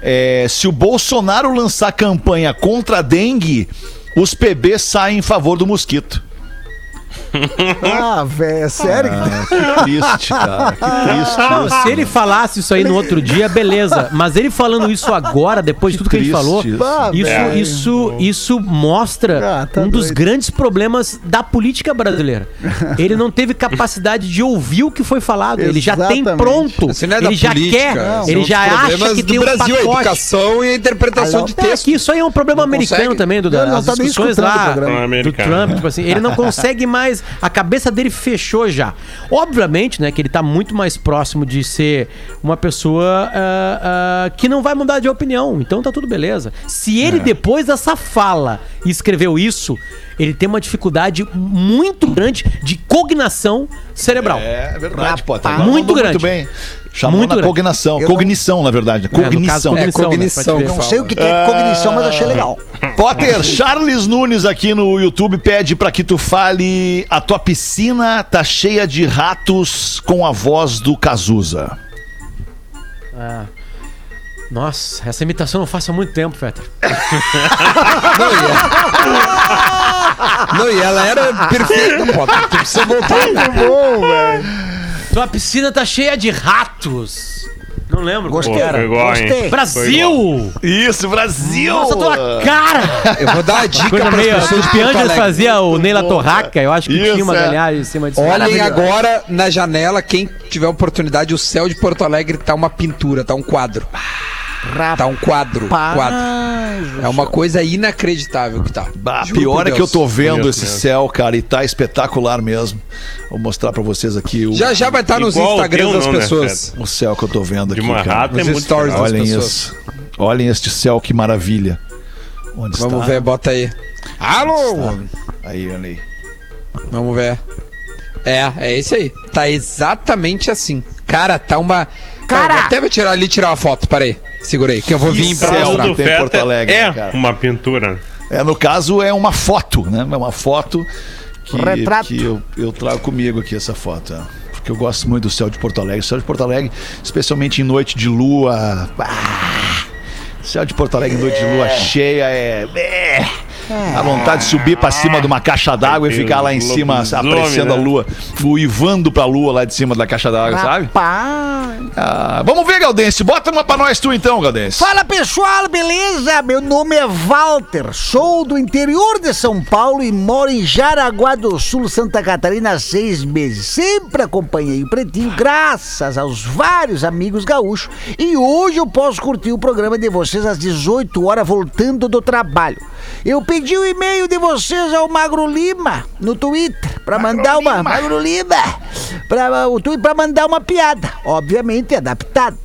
É, se o Bolsonaro lançar campanha contra a dengue, os PBs saem em favor do mosquito. Ah, velho, é sério? Ah, que triste, cara. Que triste. Não, isso. se ele falasse isso aí no outro dia, beleza. Mas ele falando isso agora, depois de tudo que ele falou, isso. Isso, isso, isso mostra Ah, tá um dos doido. grandes problemas da política brasileira. Ele não teve capacidade de ouvir o que foi falado. Ele já tem Exatamente. pronto. Isso não é da ele já política, quer. são ele já acha que tem um Brasil, a pacote. educação e a interpretação Alô? de É, texto. que isso aí é um problema Não americano consegue. também, Duda. Não As tá discussões lá. Não, do. Trump, tipo assim, ele não consegue mais. A cabeça dele fechou já. Obviamente, né, que ele tá muito mais próximo de ser uma pessoa ah, ah, que não vai mudar de opinião. Então tá tudo beleza. Se ele, depois dessa fala, escreveu isso, ele tem uma dificuldade muito grande de cognação cerebral. É verdade, Potter. Muito grande. Muito bem. Chamou Muito na grande. cognição. Eu Cognição, na verdade. caso, Cognição. É cognição, cognição. né, Não sei o que é cognição, mas achei legal. Potter, Charles Nunes aqui no YouTube pede pra que tu fale a tua piscina tá cheia de ratos com a voz do Cazuza. Ah. Nossa, essa imitação eu não faço há muito tempo, Fetter. Não, e ela... Não, e ela era perfeita, Potter. Tu precisa voltar. Bom, velho. Tua piscina tá cheia de ratos. Não lembro. Gostei. que era. Igual, hein? Gostei. Brasil! Isso, Brasil! Nossa, tua cara! Eu vou dar a dica Coisa para meio. as pessoas O de Porto Piangers Alegre. fazia o Neila Torraca, eu acho que Isso, tinha uma é. galhagem em cima disso. Olhem agora na janela, quem tiver oportunidade, o céu de Porto Alegre tá uma pintura, tá um quadro. Tá um quadro. quadro. É uma coisa inacreditável que tá. Bah, pior é que eu tô vendo esse mesmo. céu, cara, e tá espetacular mesmo. Vou mostrar pra vocês aqui o, Já já vai estar nos Igual o Instagrams das não, né, pessoas. o céu que eu tô vendo De aqui, uma cara. rata é Nos muito stories Olhem pessoas. isso. Olhem este céu, que maravilha. Onde Vamos está? ver, bota aí. Alô! Aí, olha aí. Vamos ver. É, é esse aí. Tá exatamente assim. Cara, tá uma. Cara! até vou tirar ali e tirar uma foto, peraí. Segura aí, que eu vou vir pra mostrar. do tem Porto Fetter Alegre, é cara? uma pintura. É, no caso, é uma foto, né? É uma foto que, Retrato. que eu, eu trago comigo aqui, essa foto. é. Porque eu gosto muito do céu de Porto Alegre. O céu de Porto Alegre, especialmente em noite de lua. ah, céu de Porto Alegre em noite de lua cheia é. é. A vontade de subir pra cima de uma caixa d'água e ficar lá em cima apreciando a né? lua, uivando pra lua lá de cima da caixa d'água, sabe? Rapaz. Ah, vamos ver, Galdense. Bota uma pra nós tu então, Galdense. Fala pessoal, beleza? Meu nome é Walter, sou do interior de São Paulo e moro em Jaraguá do Sul, Santa Catarina há seis meses. Sempre acompanhei o Pretinho, graças aos vários amigos gaúchos. E hoje eu posso curtir o programa de vocês às 18 horas, voltando do trabalho. Eu pedi o e-mail de vocês ao Magro Lima no Twitter para mandar uma Magro Lima para o Twitter para mandar uma piada, obviamente adaptada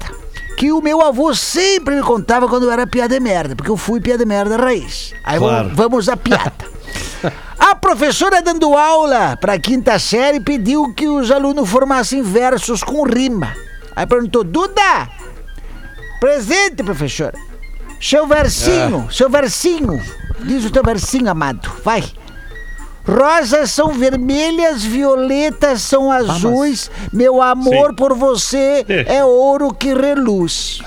que o meu avô sempre me contava quando eu era piada de merda, porque eu fui piada de merda raiz. Aí Claro. vamos, vamos à piada. A professora dando aula para a quinta série pediu que os alunos formassem versos com rima. Aí perguntou, Duda, presente, professora. Seu versinho, seu versinho. Diz o teu versinho, amado. Vai. Rosas são vermelhas, violetas são azuis. Meu amor Sim. por você Deixa. é ouro que reluz.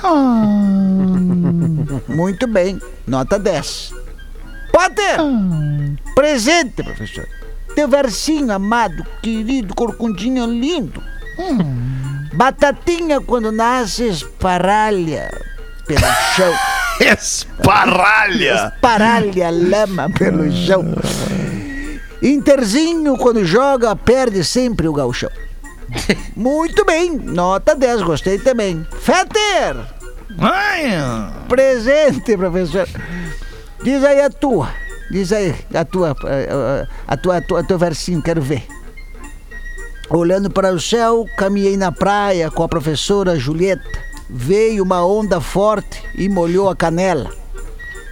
Muito bem, nota 10. Potter! Presente, professor. Teu versinho, amado, querido, corcundinho lindo. Batatinha, quando nasce, esparralha pelo chão. Esparralha. Paralha lama pelo chão. Interzinho, quando joga, perde sempre o galchão. Muito bem, nota 10, gostei também. Fetter, Ai, presente, professor. Diz aí a tua, diz aí a tua, eh, a tua, a tua, a teu versinho, quero ver. Olhando para o céu, caminhei na praia com a professora Julieta. Veio uma onda forte e molhou a canela.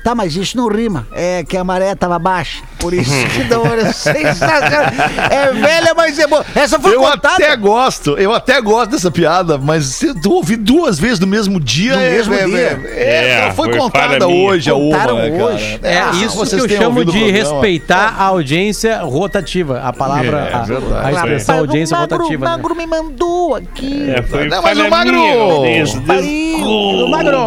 Tá, mas isso não rima. É que a maré tava baixa. Por isso que da hora sensacional. É velha, mas é boa. Essa foi Eu contada. até gosto, eu até gosto dessa piada, mas se tu ouvir duas vezes no mesmo dia, No é, mesmo é, dia? é, é, É, foi, foi contada hoje, a uma, né, hoje. É Ah, isso que vocês eu chamo o de programa. respeitar a audiência rotativa. A palavra, É, a- verdade. a, expressão Mas audiência o magro, rotativa. né? magro me mandou aqui. É, foi Não, mas o Magro- O Magro!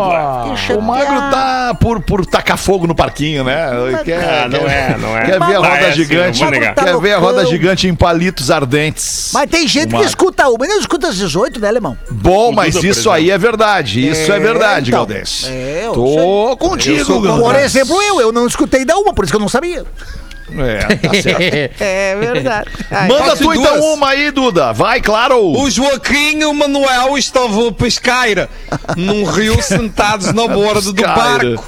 O Magro tá por, por tacar fogo no parquinho, né? Quer, Ah, não é, não é. Quer ver a roda é gigante? Tá quer ver a roda gigante em palitos ardentes? Mas tem gente que escuta uma e não escuta as 18, né, alemão? Bom, mas por isso aí é verdade. Isso é, É, verdade, então. Galdês. É, eu Tô contigo, Por Galdês. exemplo, eu, eu não escutei da uma, por isso que eu não sabia. É, tá certo. É verdade. Ai, Manda tu então duas? uma aí, Duda. Vai, claro. O Joaquim e o Manuel estavam a pescar num rio sentados na borda do barco,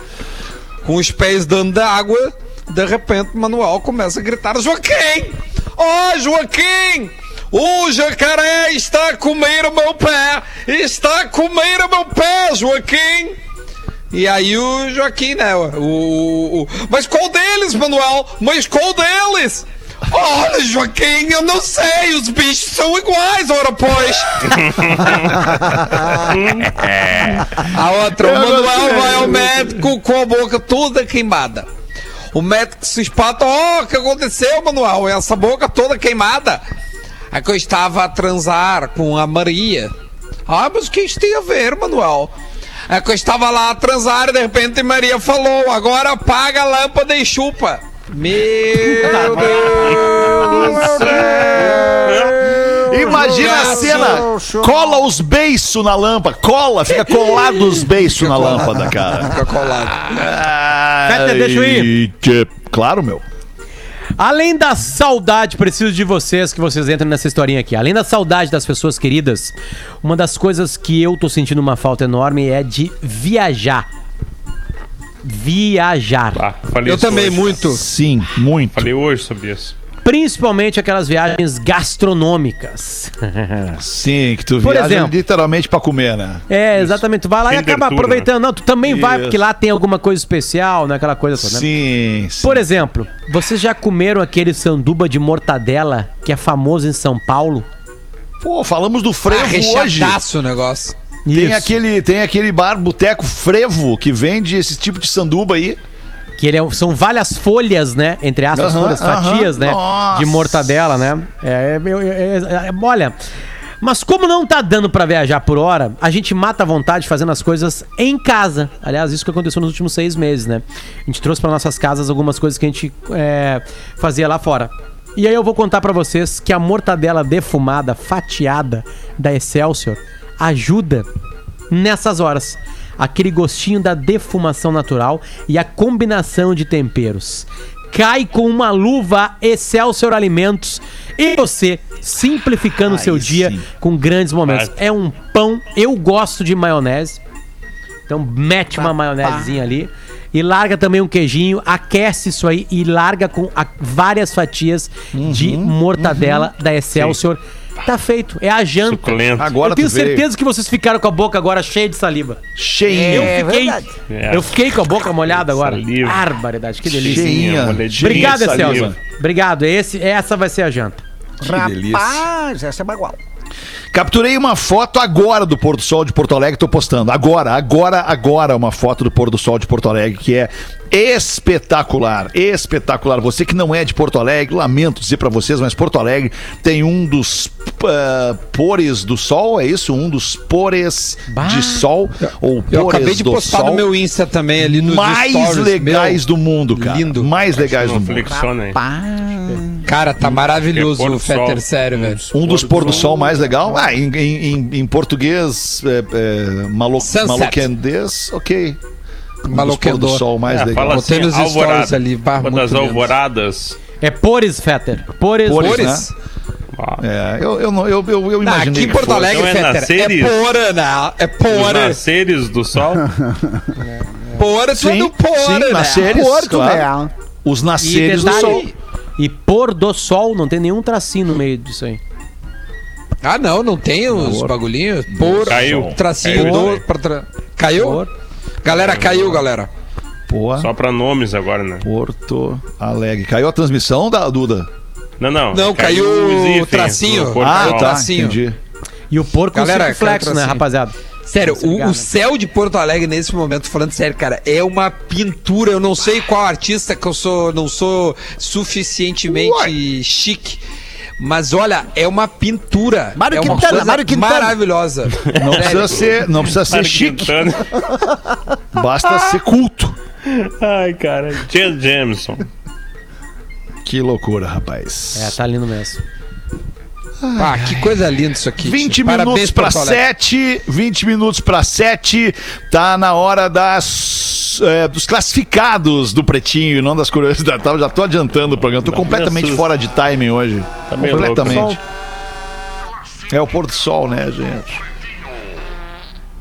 com os pés dando água. De repente, Manuel começa a gritar: Joaquim! Oh, Joaquim! O jacaré está a comer o meu pé! Está a comer o meu pé, Joaquim! E aí o Joaquim, né? O, o- o- mas qual deles, Manuel? Mas qual deles? Olha, Joaquim, eu não sei, os bichos são iguais, ora pois. a outra, o Manuel vai ao médico com a boca toda queimada. O médico se espanta, ó, o que aconteceu, Manuel? Essa boca toda queimada. É que eu estava a transar com a Maria. Ah, mas o que isso tem a ver, Manuel? É que eu estava lá a transar e de repente Maria falou: agora apaga a lâmpada e chupa. Meu Imagina a cena. Cola os beiços na lâmpada. Cola, fica colado os beiços na lâmpada, cara. Fica colado. Deixa eu ir. Claro, meu. Além da saudade, preciso de vocês que vocês entrem nessa historinha aqui. Além da saudade das pessoas queridas, uma das coisas que eu tô sentindo uma falta enorme é de viajar. Viajar. Ah, falei Eu isso também, hoje. muito. Sim, muito. Falei hoje sobre isso. Principalmente aquelas viagens gastronômicas. Sim, que tu Por viaja exemplo. literalmente pra comer, né? É, exatamente. Tu vai lá e acaba Tour, aproveitando. Não, tu também vai, Isso. porque lá tem alguma coisa especial, né? Aquela coisa toda, né? Sim, sim. Por exemplo, vocês já comeram aquele sanduba de mortadela que é famoso em São Paulo? Pô, falamos do frevo Ah, hoje. o negócio. Tem Isso. aquele, tem aquele bar boteco frevo que vende esse tipo de sanduba aí. Que ele é- são várias folhas, né? Entre aspas, folhas, fatias, né? Nossa. De mortadela, né? É, é, é, é, é, olha. Mas como não tá dando pra viajar por hora, a gente mata a vontade fazendo as coisas em casa. Aliás, isso que aconteceu nos últimos seis meses, né? A gente trouxe pra nossas casas algumas coisas que a gente é, fazia lá fora. E aí eu vou contar pra vocês que a mortadela defumada, fatiada da Excelsior ajuda nessas horas. Aquele gostinho da defumação natural e a combinação de temperos. Cai com uma luva Excelsior Alimentos e você simplificando o seu dia sim. com grandes momentos. É um pão, eu gosto de maionese. Então mete uma maionesezinha ali e larga também um queijinho, aquece isso aí e larga com a- várias fatias de mortadela da Excelsior. Tá feito, é a janta. Suculento. Agora eu tenho tu veio. certeza que vocês ficaram com a boca agora cheia de saliva. Cheinha. Eu É fiquei, verdade. É. eu fiquei com a boca molhada agora. Saliva. Barbaridade, que delícia. Cheinha. molhadinha, Obrigado. Excelsior. Obrigado. Esse, essa vai ser a janta. delícia. Rapaz, essa é bagual. Capturei uma foto agora do pôr do sol de Porto Alegre, tô postando. Agora, agora, agora uma foto do pôr do sol de Porto Alegre que é espetacular, espetacular. Você que não é de Porto Alegre, lamento dizer pra vocês, mas Porto Alegre tem um dos pores do sol, é isso? Um dos pores Bah. de sol ou pores Eu acabei de do postar sol no meu Insta também, ali nos mais stories. legais Meu, do mundo, cara. Lindo. Mais legais do mundo. Cara, tá maravilhoso É pôr o. Fetter, sério, velho. Um dos pôr do sol mais legal. Ah, em, em, em- em português, é, é, malo, Sunset. maloquendês, ok. Um dos pôr do sol mais É, legal. fala Botei assim, nos stories alvorada. ali, bah, das lindo. alvoradas. É Pores, Fetter. Pores. Pores, Cores? né? É, eu, eu, não- eu, eu, eu Não, imaginei. aqui em Porto. Alegre, Então é é nasceres? pora, né? É Os pora. nasceres do sol. Pora, Sim, tudo pora, sim, né? nasceres, Porto, claro. né? Os nasceres do sol. detalhe. E pôr do sol, não tem nenhum tracinho no meio disso aí. Ah, não, não tem os bagulhinhos. Por, Caiu. tracinho Caiu. do, pra tra... Caiu? Por. Galera, caiu, galera. Só pra nomes agora, né? Porto Alegre. Caiu a transmissão da Duda? Não, não. Não, caiu os o tracinho. Porto Ah, Sol. tá. tracinho. Entendi. E o porco Galera, flexo, né, rapaziada? Sério, o, o céu de Porto Alegre nesse momento, falando sério, cara, é uma pintura. Eu não sei qual artista que eu sou, não sou suficientemente chique. Mas olha, é uma pintura. Mário é uma Quintana, coisa Mário Quintana. maravilhosa. Não precisa ser, não precisa ser Mário chique, Quintana. basta ser culto. Ai, cara. Tia Jameson. Que loucura, rapaz. É, tá lindo mesmo. Ah, que coisa linda isso aqui. 20 tio. minutos para Porto Alegre. 7, 20 minutos para 7, tá na hora das é, dos classificados do Pretinho e não das curiosidades. Já tô adiantando o programa, tô Não, completamente fora de timing hoje. Tá meio louco. completamente. É o pôr do sol, né, gente?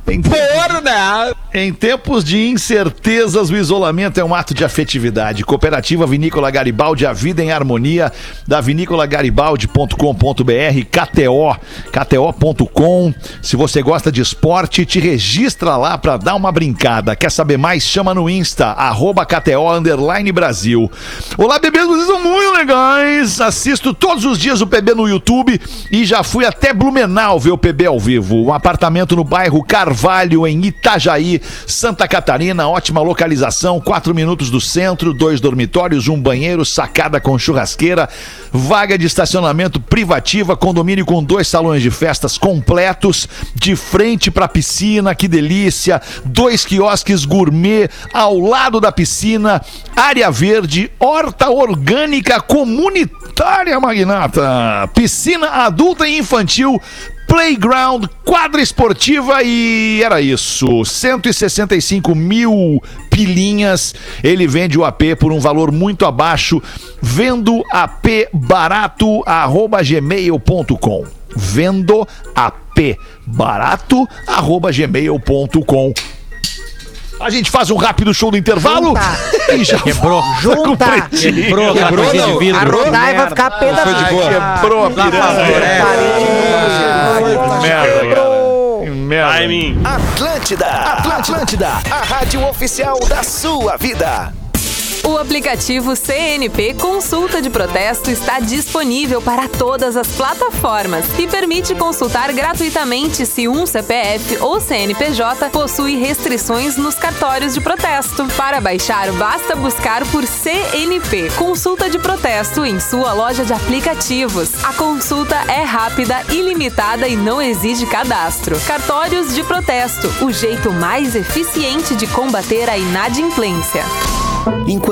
Em, Porra, né? em tempos de incertezas, o isolamento é um ato de afetividade. Cooperativa Vinícola Garibaldi, a vida em harmonia, da vinícolagaribaldi.com.br, KTO, KTO.com. Se você gosta de esporte, te registra lá pra dar uma brincada. Quer saber mais? Chama no Insta, arroba KTO Underline Brasil. Olá, bebês, vocês são muito legais. Assisto todos os dias o PB no YouTube e já fui até Blumenau ver o PB ao vivo. Um apartamento no bairro Carvalho, em Itajaí, Santa Catarina. Ótima localização, quatro minutos do centro, dois dormitórios, um banheiro, sacada com churrasqueira, vaga de estacionamento privativa, condomínio com dois salões de festas completos, de frente pra piscina, que delícia. Dois quiosques gourmet ao lado da piscina, área verde, horta orgânica comunitária, magnata, piscina adulta e infantil. Playground, quadra esportiva e era isso. 165 mil pilinhas. Ele vende o AP por um valor muito abaixo. Vendo AP barato, arroba gmail.com. Vendo AP barato, arroba gmail.com. A gente faz um rápido show do intervalo e já Quebrou. Junta. Pretinho. Quebrou Quebrou, coisinha não. de vidro. A Rodai vai ficar pé da. Quebrou a Merda. Merda. Merda. Timing. Atlântida, Atlântida, a rádio oficial da sua vida. O aplicativo CNP Consulta de Protesto está disponível para todas as plataformas e permite consultar gratuitamente se um CPF ou CNPJ possui restrições nos cartórios de protesto. Para baixar, basta buscar por CNP Consulta de Protesto em sua loja de aplicativos. A consulta é rápida, ilimitada e não exige cadastro. Cartórios de protesto, o jeito mais eficiente de combater a inadimplência. Enquanto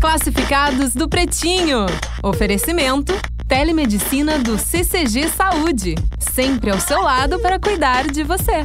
Classificados do Pretinho. Oferecimento: Telemedicina do CCG Saúde. Sempre ao seu lado para cuidar de você.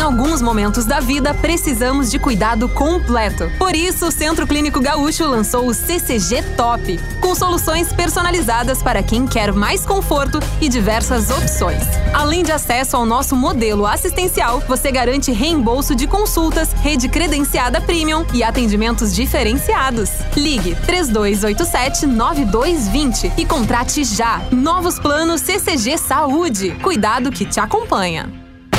Em alguns momentos da vida, precisamos de cuidado completo. Por isso, o Centro Clínico Gaúcho lançou o CCG Top, com soluções personalizadas para quem quer mais conforto e diversas opções. Além de acesso ao nosso modelo assistencial, você garante reembolso de consultas, rede credenciada premium e atendimentos diferenciados. Ligue 3287 9220 e contrate já. Novos planos CCG Saúde. Cuidado que te acompanha.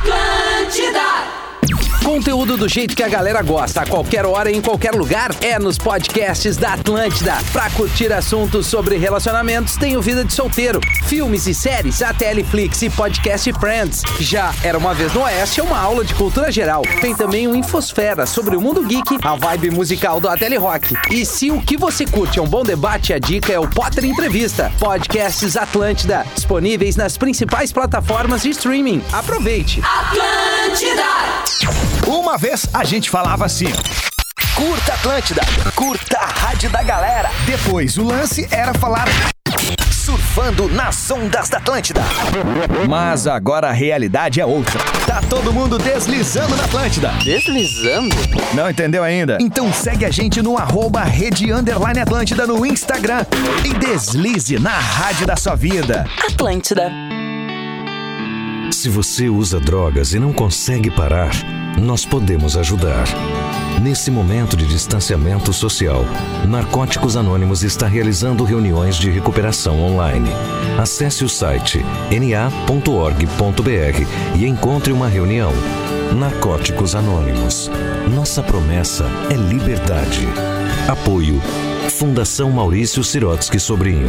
Atlântida! Conteúdo do jeito que a galera gosta, a qualquer hora e em qualquer lugar, é nos podcasts da Atlântida. Pra curtir assuntos sobre relacionamentos, tem o Vida de Solteiro, filmes e séries, a Teleflix e Podcast Friends. Já Era Uma Vez no Oeste é uma aula de cultura geral. Tem também o Infosfera sobre o mundo geek, a vibe musical do Ateli Rock. E se o que você curte é um bom debate, a dica é o Potter Entrevista. Podcasts Atlântida, disponíveis nas principais plataformas de streaming. Aproveite! Atlântida! Uma vez a gente falava assim. Curta Atlântida, curta a rádio da galera. Depois o lance era falar surfando nas ondas da Atlântida. Mas agora a realidade é outra. Tá todo mundo deslizando na Atlântida. Deslizando? Não entendeu ainda? Então segue a gente no arroba Rede Underline Atlântida no Instagram e deslize na rádio da sua vida. Atlântida. Se você usa drogas e não consegue parar, nós podemos ajudar. Nesse momento de distanciamento social, Narcóticos Anônimos está realizando reuniões de recuperação online. Acesse o site na.org.br e encontre uma reunião. Narcóticos Anônimos. Nossa promessa é liberdade. Apoio. Fundação Maurício Sirotsky Sobrinho.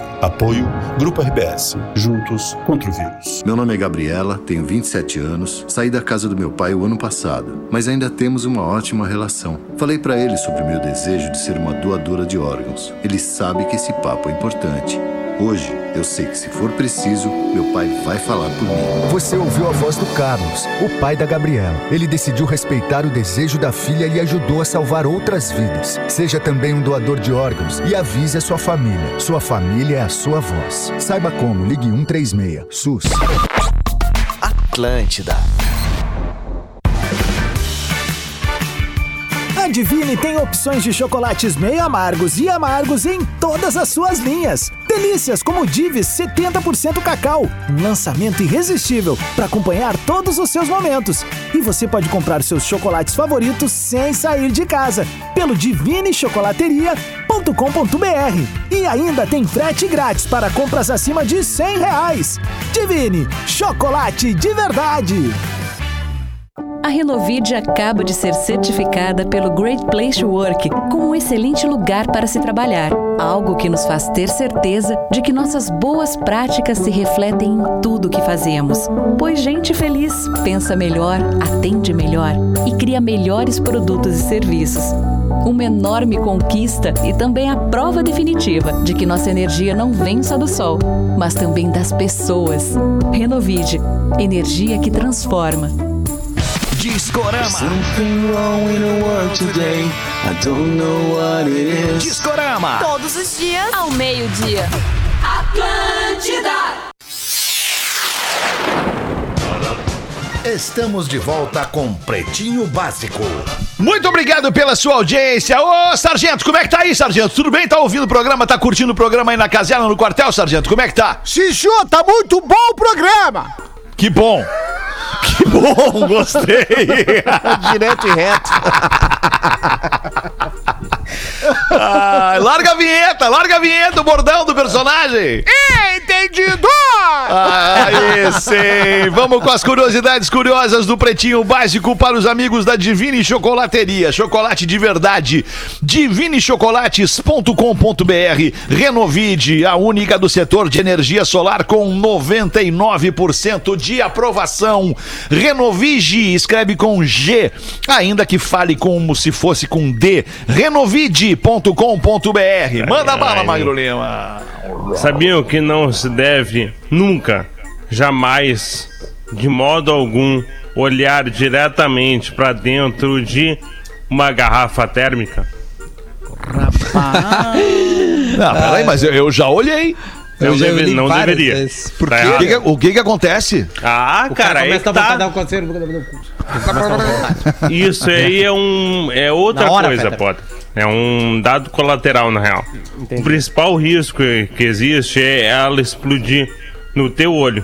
Apoio Grupo RBS. Juntos contra o vírus. Meu nome é Gabriela, tenho 27 anos, saí da casa do meu pai o ano passado, mas ainda temos uma ótima relação. Falei para ele sobre o meu desejo de ser uma doadora de órgãos. Ele sabe que esse papo é importante. Hoje, eu sei que se for preciso, meu pai vai falar por mim. Você ouviu a voz do Carlos, o pai da Gabriela. Ele decidiu respeitar o desejo da filha e ajudou a salvar outras vidas. Seja também um doador de órgãos e avise a sua família. Sua família é a sua voz. Saiba como, ligue 136. SUS. Atlântida. Divine tem opções de chocolates meio amargos e amargos em todas as suas linhas. Delícias como Divis 70% cacau, um lançamento irresistível para acompanhar todos os seus momentos. E você pode comprar seus chocolates favoritos sem sair de casa pelo divinechocolateria.com.br. E ainda tem frete grátis para compras acima de 100 reais. Divine, chocolate de verdade. A Renovide acaba de ser certificada pelo Great Place to Work como um excelente lugar para se trabalhar. Algo que nos faz ter certeza de que nossas boas práticas se refletem em tudo que fazemos. Pois gente feliz pensa melhor, atende melhor e cria melhores produtos e serviços. Uma enorme conquista e também a prova definitiva de que nossa energia não vem só do sol, mas também das pessoas. Renovide energia que transforma. Discorama. Discorama. Todos os dias, ao meio-dia. Atlântida! Estamos de volta com Pretinho Básico. Muito obrigado pela sua audiência. Ô, Sargento, como é que tá aí, Sargento? Tudo bem? Tá ouvindo o programa? Tá curtindo o programa aí na caserna, no quartel, Sargento? Como é que tá? Xixô, tá muito bom o programa! Que bom! Bom, gostei. Direto e reto. Ah, larga a vinheta, larga a vinheta, o bordão do personagem. Entendido! Aí sim! Vamos com as curiosidades curiosas do Pretinho Básico para os amigos da Divine Chocolateria. Chocolate de verdade. Divinechocolates.com.br Renovide, a única do setor de energia solar com 99% de aprovação. Renovige, escreve com G, ainda que fale como se fosse com D. Renovide.com.br. Manda bala, Magro Lima. Sabiam que não se deve nunca, jamais, de modo algum, olhar diretamente para dentro de uma garrafa térmica? Não, peraí, mas eu, eu já olhei. Não, deve- não deveria. Por Tá. O que, o que que acontece? Ah, cara, aí começa a tá. dar um conselho. Isso aí é um é outra hora, coisa, Peter. Potter. É um dado colateral, na real. O principal risco que existe é ela explodir no teu olho.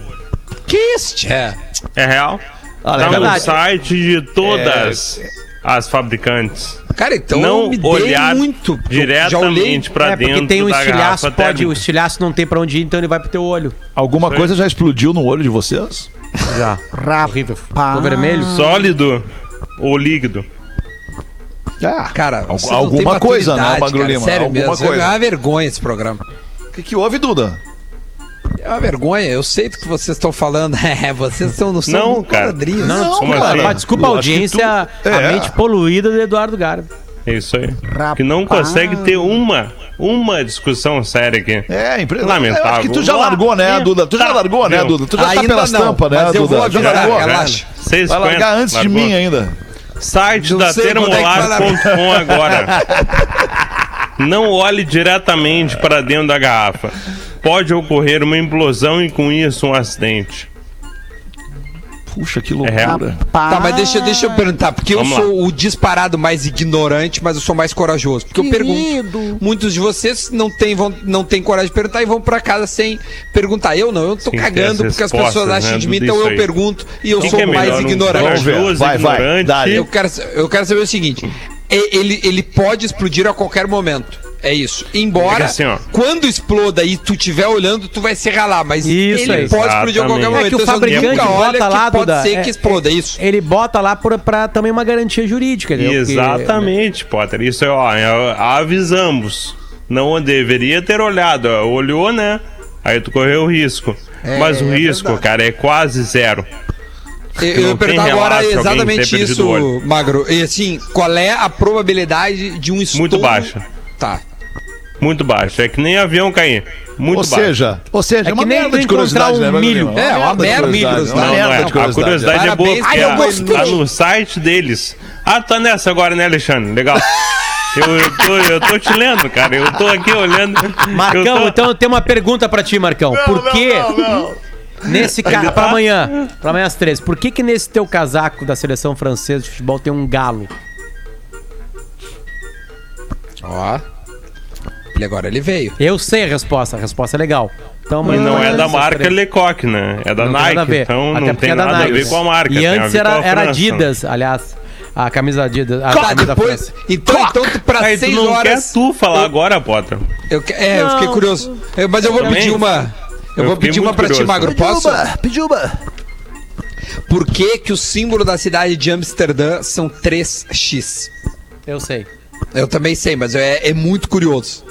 Que isso, é. É real? Ah, tá é no verdade. site de todas as fabricantes. Cara, então não me olhar muito. Diretamente pra é, porque dentro tem um da estilhaço, garrafa pode, térmica. o estilhaço não tem pra onde ir, então ele vai pro teu olho. Alguma coisa já explodiu no olho de vocês? Já. Horrível. Ficou vermelho. Sólido ou líquido? Ah, Cara, alguma coisa, né, Magro cara, Lima? Sério Alguma mesmo. coisa. É uma vergonha esse programa. O que, que houve, Duda? É uma vergonha. Eu sei do que vocês estão falando. É, vocês estão no Não, cara. quadrinhos. Não, assim? mas desculpa a Eu audiência, tu- a É. mente poluída do Eduardo Gara. É isso aí. Que não consegue ter uma, uma discussão séria aqui. É, impre... Lamentável. Eu acho que tu já largou, né, Duda? Tu já largou, né, Duda? Tu já tá Ainda pelas não, tampas, né, mas eu Duda? vou Já largou? relaxa. Seis Vai largar antes de largou. mim ainda. Site Não da sei quando é que termolar.com agora. Não olhe diretamente para dentro da garrafa. Pode ocorrer uma implosão e com isso um acidente. Puxa, que É real. Tá, mas deixa, deixa eu perguntar, porque Vamos eu sou o disparado mais ignorante, mas eu sou mais corajoso. Porque eu pergunto. Muitos de vocês não têm, vão, não têm coragem de perguntar e vão pra casa sem perguntar. Eu não, eu tô Sim, cagando porque as pessoas acham né, de mim, então eu aí. pergunto e eu Quem sou é mais melhor, um ignorante. corajoso, Vai, vai, ignorante? Eu quero, eu quero saber o seguinte: e- ele, ele pode explodir a qualquer momento. É isso. Embora, É assim, quando exploda e tu estiver olhando, tu vai se ralar. Mas Isso ele aí. pode explodir a qualquer momento. É que o Então, fabricante olha bota que lá, pode Duda, ser é- que exploda, é isso. Ele bota lá pra, pra também uma garantia jurídica, entendeu? Porque- Exatamente, Potter. Isso é, ó, é, avisamos. Não deveria ter olhado. Olhou, né? Aí tu correu o risco. É, Mas o é risco, verdade. cara, é quase zero. Eu, eu ia perguntar agora exatamente isso. Magro. E assim, qual é a probabilidade de um estouro? Muito baixa. Tá. Muito baixo. É que nem avião cair. Muito Ou baixo. seja, ou seja, É é uma que nem merda de encontrar curiosidade, um né, milho. Lima? É, uma de merda, curiosidade, Não, não merda é. de A curiosidade é boa porque tá no site deles. Ah, tá nessa agora, né, Alexandre? Legal. Eu, eu, tô, eu tô te lendo, cara. Eu tô aqui olhando. Marcão, eu tô... então eu tenho uma pergunta pra ti, Marcão. Por que nesse ca... pra amanhã, pra amanhã às 13, por que que nesse teu casaco da seleção francesa de futebol tem um galo? Ó. Ele agora ele veio. Eu sei a resposta, a resposta é legal. Então, E não é da marca 13. Lecoq, né? É da Não Nike. nada a. Então Até não tem é da nada a Nike. ver com a marca. E a antes era, a era. Adidas, aliás. A camisa Adidas. A Tá, camisa da depois. Então, então tu, pra Aí tu seis não horas. quer tu falar agora, Potter. Eu, é, eu fiquei Não. curioso. Eu- mas eu vou Também? pedir uma. Eu, Eu vou pedir uma pra ti, curioso. Magro. Posso? pediu uma. Por que, que o símbolo da cidade de Amsterdã são 3x? Eu sei. Eu também sei, mas é, é muito curioso.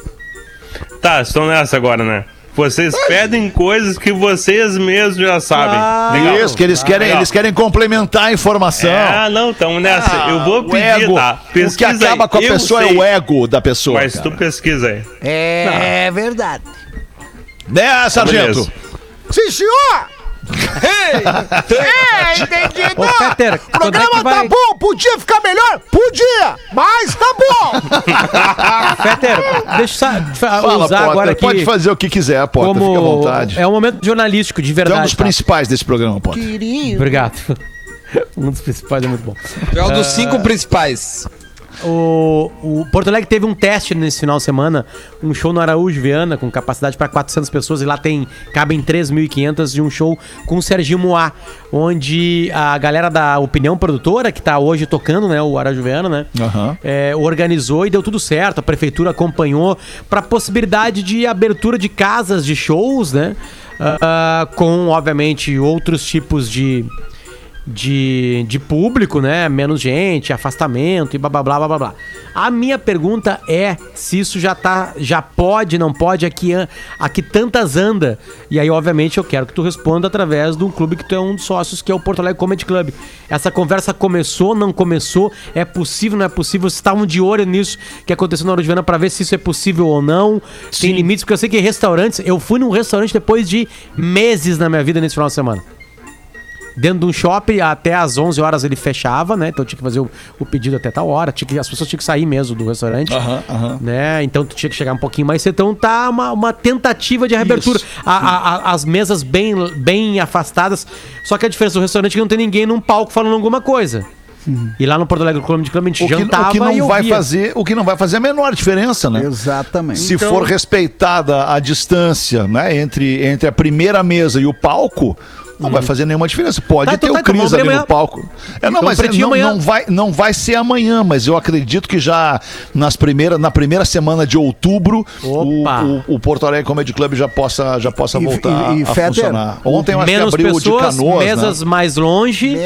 Tá, estão nessa agora, né? Vocês pedem coisas que vocês mesmos já sabem. Legal. Isso, que eles querem, Legal. eles querem complementar a informação. Ah, não, estão nessa. Ah, eu vou o pedir, ego. tá? O que Pesquisa acaba aí. com a Eu pessoa é sei, o ego da pessoa. Mas cara. tu pesquisa aí. É verdade. Né, sargento? Beleza. Sim, senhor! É, entendi. Ô, Peter, O é programa tá vai- bom, podia ficar melhor? Podia, mas tá bom. Peter, deixa eu Fala, usar Potter, agora aqui pode fazer o que quiser, Potter, como fica à vontade. é um momento jornalístico de Tu é verdade. um dos tá? principais desse programa, Potter. Querido. Obrigado. Um dos principais é muito bom. É um dos Ah, cinco principais. O, o Porto Alegre teve um teste nesse final de semana, um show no Araújo Viana, com capacidade para 400 pessoas, e lá tem cabem 3.500 e um show com o Serginho Moá, onde a galera da Opinião Produtora, que tá hoje tocando, né, o Araújo Viana, né, é, organizou e deu tudo certo. A prefeitura acompanhou para possibilidade de abertura de casas de shows, né, ah, com, obviamente, outros tipos de de, de público, né? Menos gente, afastamento e blá blá blá blá blá. A minha pergunta é se isso já tá, já pode, não pode, aqui, aqui tantas anda. E aí, obviamente, eu quero que tu responda através de um clube que tu é um dos sócios, que é o Porto Alegre Comedy Club. Essa conversa começou, não começou, é possível, não é possível? Vocês estavam de olho nisso que aconteceu na hora de Viana pra ver se isso é possível ou não. Tem limites, porque eu sei que restaurantes. Eu fui num restaurante depois de meses na minha vida nesse final de semana dentro de um shopping, até às 11 horas ele fechava, né? Então tinha que fazer o, o pedido até tal hora. Tinha que, as pessoas tinham que sair mesmo do restaurante. Né? Então tu tinha que chegar um pouquinho mais cedo. Então tá uma, uma tentativa de reabertura. A- a- a- as mesas bem, bem afastadas. Só que a diferença do restaurante é que não tem ninguém num palco falando alguma coisa. E lá no Porto Alegre Comedy Club a gente O que, jantava o que e não vai fazer, o que não vai fazer é a menor diferença, né? Exatamente. Se Então- for respeitada a distância, né, entre, entre a primeira mesa e o palco, não vai fazer nenhuma diferença. Pode Tá, ter então tá, o então Cris ali abrir no amanhã. palco. É, não, Então, mas é- não, amanhã. não vai, não vai ser amanhã, mas eu acredito que já nas primeiras, na primeira semana de outubro, o, o, o Porto Alegre Comedy Club já possa, já possa voltar e- e a Fetter, funcionar. Ontem eu acho Menos que abriu o de pessoas, Canoas, mesas né? mais longe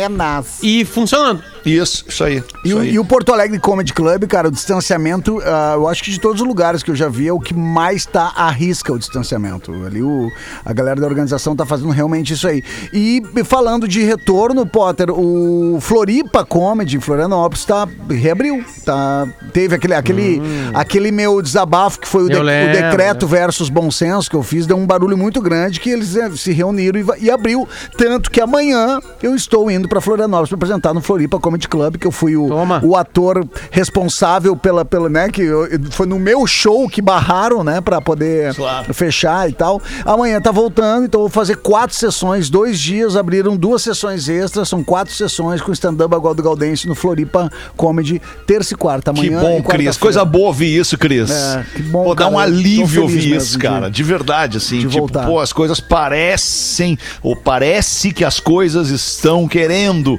e funcionando. Isso, isso aí. E, isso o- aí. e o Porto Alegre Comedy Club, cara, o distanciamento, ah, eu acho que de todos os lugares que eu já vi, é o que mais tá à risca o distanciamento. Ali o, a galera da organização tá fazendo realmente isso aí. E falando de retorno, Potter, o Floripa Comedy em Florianópolis tá, reabriu. Tá, teve aquele, aquele, aquele meu desabafo que foi o, de- Hum. Eu o lembro, decreto versus bom senso que eu fiz, deu um barulho muito grande que eles eh, se reuniram e, e abriu. Tanto que amanhã eu estou indo para Florianópolis para apresentar no Floripa Comedy Club, que eu fui o, o ator responsável pela, pela né, que eu- foi no meu show que barraram, né, para poder fechar e tal. Amanhã tá voltando, então vou fazer quatro sessões, dois dias, abriram duas sessões extras, são quatro sessões com stand-up Agora do Galdense no Floripa Comedy, terça e quarta. Que Amanhã bom, e Cris. Coisa boa ouvir isso, Cris. É, que bom, Pô, dá um alívio ouvir mesmo isso, de- cara. De verdade, assim. de tipo, voltar. pô, as coisas parecem, ou parece que as coisas estão querendo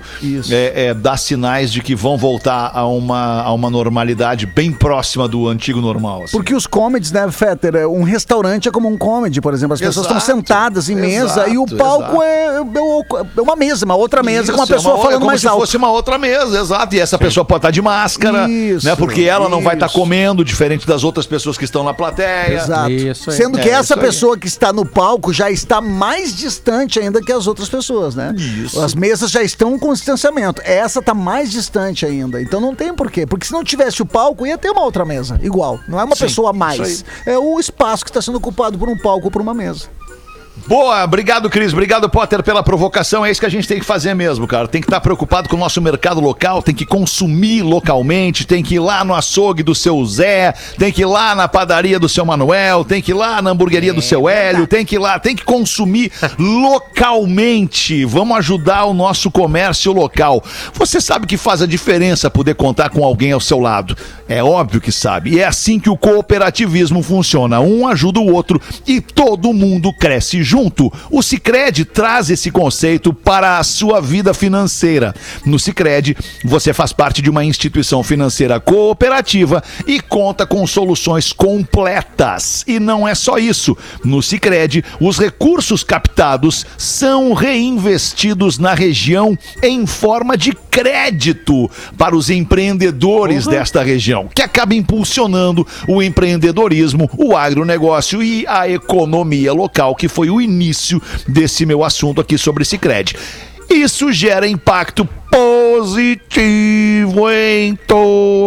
é, é, dar sinais de que vão voltar a uma, a uma normalidade bem próxima do antigo normal. assim. Porque os comedies, né, Fetter? é, Um restaurante é como um comedy, por exemplo. As pessoas estão sentadas em mesa exato, e o palco exato. é, é uma mesa, uma outra mesa, com uma Isso, é pessoa uma- é falando como mais se alto. fosse uma outra mesa, exato. E essa pessoa pode estar de máscara, Isso, né? Porque ela não vai estar isso. comendo, diferente das outras pessoas que estão na plateia. Exato. Sendo que É, essa isso aí. pessoa que está no palco já está mais distante ainda que as outras pessoas, né? As mesas já estão com distanciamento. Essa está mais distante ainda. Então não tem porquê. Porque se não tivesse o palco, ia ter uma outra mesa. Igual. Não é uma Sim, pessoa a mais. É o espaço que está sendo ocupado por um palco ou por uma mesa. Boa, obrigado, Cris. Obrigado, Potter, pela provocação. É isso que a gente tem que fazer mesmo, cara. Tem que estar preocupado com o nosso mercado local, tem que consumir localmente, tem que ir lá no açougue do seu Zé, tem que ir lá na padaria do seu Manuel, tem que ir lá na hamburgueria do seu Hélio, tem que ir lá, tem que consumir localmente. Vamos ajudar o nosso comércio local. Você sabe que faz a diferença poder contar com alguém ao seu lado. É óbvio que sabe. E é assim que o cooperativismo funciona. Um ajuda o outro e todo mundo cresce junto. O Sicredi traz esse conceito para a sua vida financeira. No Sicredi, você faz parte de uma instituição financeira cooperativa e conta com soluções completas. E não é só isso. No Sicredi, os recursos captados são reinvestidos na região em forma de crédito para os empreendedores desta região, que acaba impulsionando o empreendedorismo, o agronegócio e a economia local, que foi o início desse meu assunto aqui sobre Sicredi. Isso gera impacto positivo em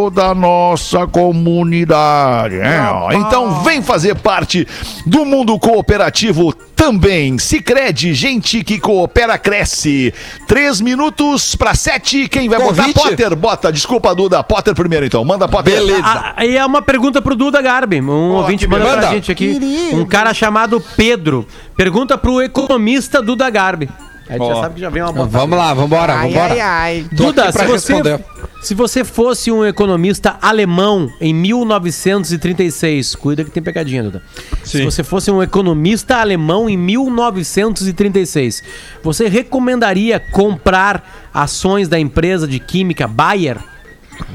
toda a nossa comunidade. né? Então vem fazer parte do mundo cooperativo também. Sicredi, gente que coopera cresce. Três minutos para sete. Quem vai botar? Convite? Potter, bota. Desculpa, Duda. Potter primeiro então. Manda Potter. Ah, E é uma pergunta pro Duda Garbi. Um ouvinte que manda pra beleza. gente aqui. Um cara chamado Pedro. Pergunta pro economista Duda Garbi. A gente já Ó. sabe que já vem uma Vamos lá, vambora, Ai, vambora. ai, ai. Duda, se você, responder. Se você fosse um economista alemão em 1936, cuida que tem pegadinha, Duda. Se você fosse um economista alemão em 1936, você recomendaria comprar ações da empresa de química Bayer?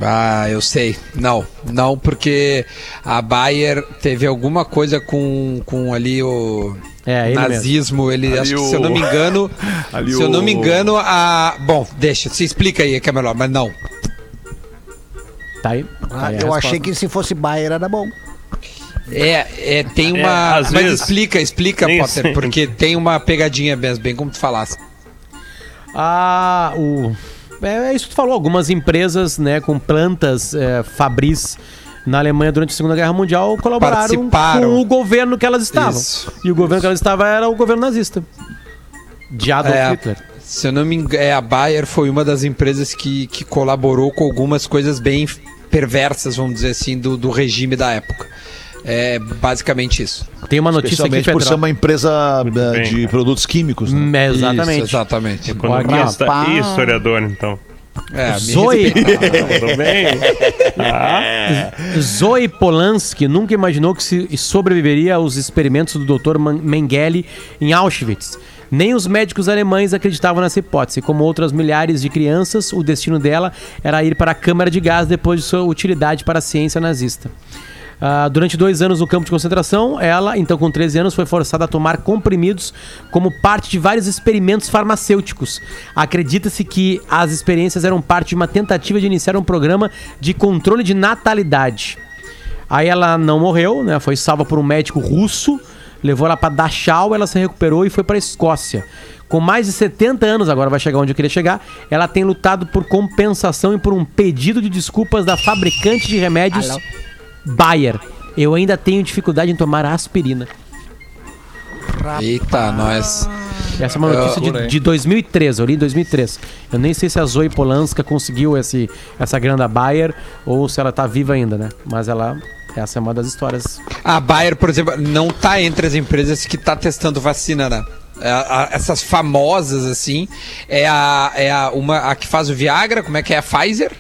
Ah, eu sei. Não, não, porque a Bayer teve alguma coisa com, com ali o É, ele nazismo. Ele, Ali acho que, o- se eu não me engano, Ali se eu não o- me engano, a. Bom, deixa, se explica aí que é melhor, mas não. Tá aí. Ah, eu achei que se fosse Bayer era bom. É, é tem É, uma. às mas vezes- explica, explica, Nem Potter, sempre. porque tem uma pegadinha mesmo, bem como tu falasse. Ah, o. É, é isso que tu falou, algumas empresas, né, com plantas é, fabris na Alemanha durante a Segunda Guerra Mundial colaboraram com o governo que elas estavam. Isso. E o governo que elas estavam era o governo nazista. De Adolf É, Hitler. Se eu não me engano, é, a Bayer foi uma das empresas que, que colaborou com algumas coisas bem perversas, vamos dizer assim, do, do regime da época. É basicamente isso. Tem uma notícia aqui, Especialmente por ser Pedro. uma empresa eh, bem. de produtos químicos, né? Hum, é, exatamente. Isso, exatamente. Economista Rapaz. e historiador, então. É, Zoe, Ah, tudo bem? Zoe Polanski nunca imaginou que se sobreviveria aos experimentos do Dr. Mengele em Auschwitz. Nem os médicos alemães acreditavam nessa hipótese. Como outras milhares de crianças, o destino dela era ir para a câmara de gás depois de sua utilidade para a ciência nazista. Ah, durante dois anos no campo de concentração, ela, então com 13 anos, foi forçada a tomar comprimidos como parte de vários experimentos farmacêuticos. Acredita-se que as experiências eram parte de uma tentativa de iniciar um programa de controle de natalidade. Aí ela não morreu, né? Foi salva por um médico russo, levou ela para Dachau, ela se recuperou e foi para Escócia. Com mais de 70 anos, agora vai chegar onde eu queria chegar, ela tem lutado por compensação e por um pedido de desculpas da fabricante de remédios Bayer. Eu ainda tenho dificuldade em tomar aspirina. Eita, nós. Essa é uma notícia de, de 2003, eu li em 2003. Eu nem sei se a Zoe Polanska conseguiu esse, essa grana da Bayer ou se ela tá viva ainda, né? Mas ela. Essa é uma das histórias. A Bayer, por exemplo, não tá entre as empresas que tá testando vacina, né? É, essas famosas, assim, é a, é a, uma, a que faz o Viagra, como é que é? A Pfizer?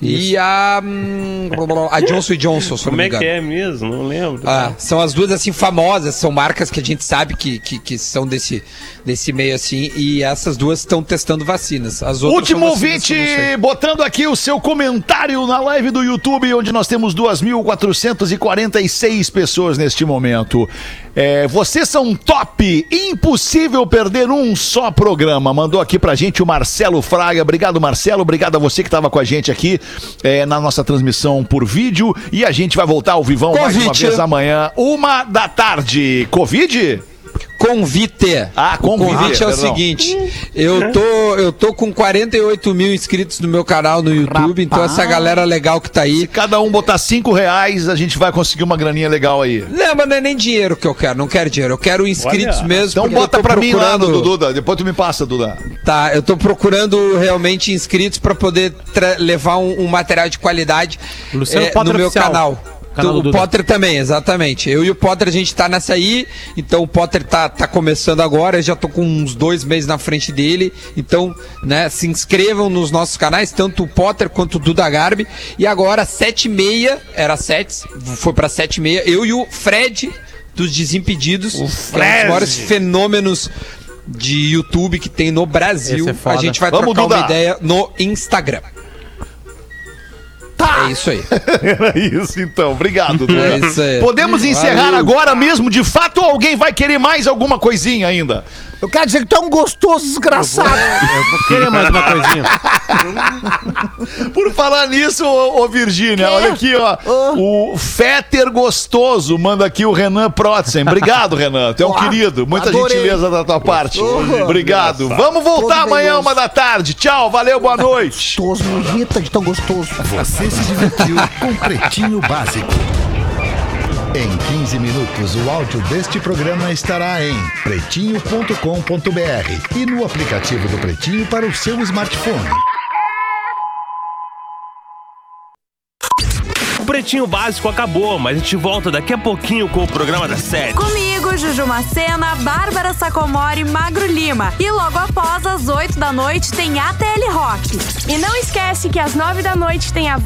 E a, hum, a Johnson Johnson, se Como me é que é mesmo? Não lembro. Ah, são as duas assim famosas, são marcas que a gente sabe que, que, que são desse, desse meio assim, e essas duas estão testando vacinas. As outras Último ouvinte botando aqui o seu comentário na live do YouTube, onde nós temos 2.446 pessoas neste momento. É, vocês são top, impossível perder um só programa. Mandou aqui pra gente o Marcelo Fraga. Obrigado, Marcelo. Obrigado a você que estava com a gente aqui é, na nossa transmissão por vídeo. E a gente vai voltar ao vivão mais uma vez amanhã, uma da tarde. Covid? Convite. Ah, O convite. convite é o perdão. seguinte: eu tô, eu tô com 48 mil inscritos no meu canal no YouTube, então essa galera legal que tá aí. Se cada um botar cinco reais, a gente vai conseguir uma graninha legal aí. Não, mas não é nem dinheiro que eu quero, não quero dinheiro, eu quero inscritos Olha, mesmo. Então porque eu bota pra mim lá no Duda. Depois tu me passa, Duda. Tá, eu tô procurando realmente inscritos pra poder levar um, um material de qualidade Luciano Potter no meu Oficial. canal. Canal o. Potter também, exatamente. Eu e o Potter, a gente tá nessa aí, então o Potter tá, tá começando agora, eu já tô com uns dois meses na frente dele, então, né, se inscrevam nos nossos canais, tanto o Potter quanto o Duda Garbi, e agora, sete e meia, era sete, foi pra sete e meia, eu e o Fred, dos Desimpedidos, que é um dos Fred. maiores fenômenos de YouTube que tem no Brasil, é a gente vai Vamos, trocar uma ideia no Instagram. É isso aí. Era isso então. Obrigado, Duda. É isso aí. Podemos encerrar Valeu. agora mesmo, de fato, ou alguém vai querer mais alguma coisinha ainda? Eu quero dizer que tu é um gostoso desgraçado. Eu vou querer mais uma coisinha. Por falar nisso, ô, ô Virgínia, olha aqui, ó. O Fetter Gostoso manda aqui o Renan Protzen. Obrigado, Renan. Tu é um Ó, querido. Muita adorei. gentileza da tua parte. Gostoso. Obrigado. Vamos voltar Todo amanhã, uma da tarde. Tchau, valeu, boa noite. Gostoso, me irrita de tão gostoso. Você se divertiu com Pretinho Básico. Em 15 minutos, o áudio deste programa estará em pretinho.com.br e no aplicativo do Pretinho para o seu smartphone. Pretinho Básico acabou, mas a gente volta daqui a pouquinho com o programa da sete. Comigo, Juju Macena, Bárbara Sacomori e Magro Lima. E logo após, às 8 da noite, tem ATL Rock. E não esquece que às nove da noite tem a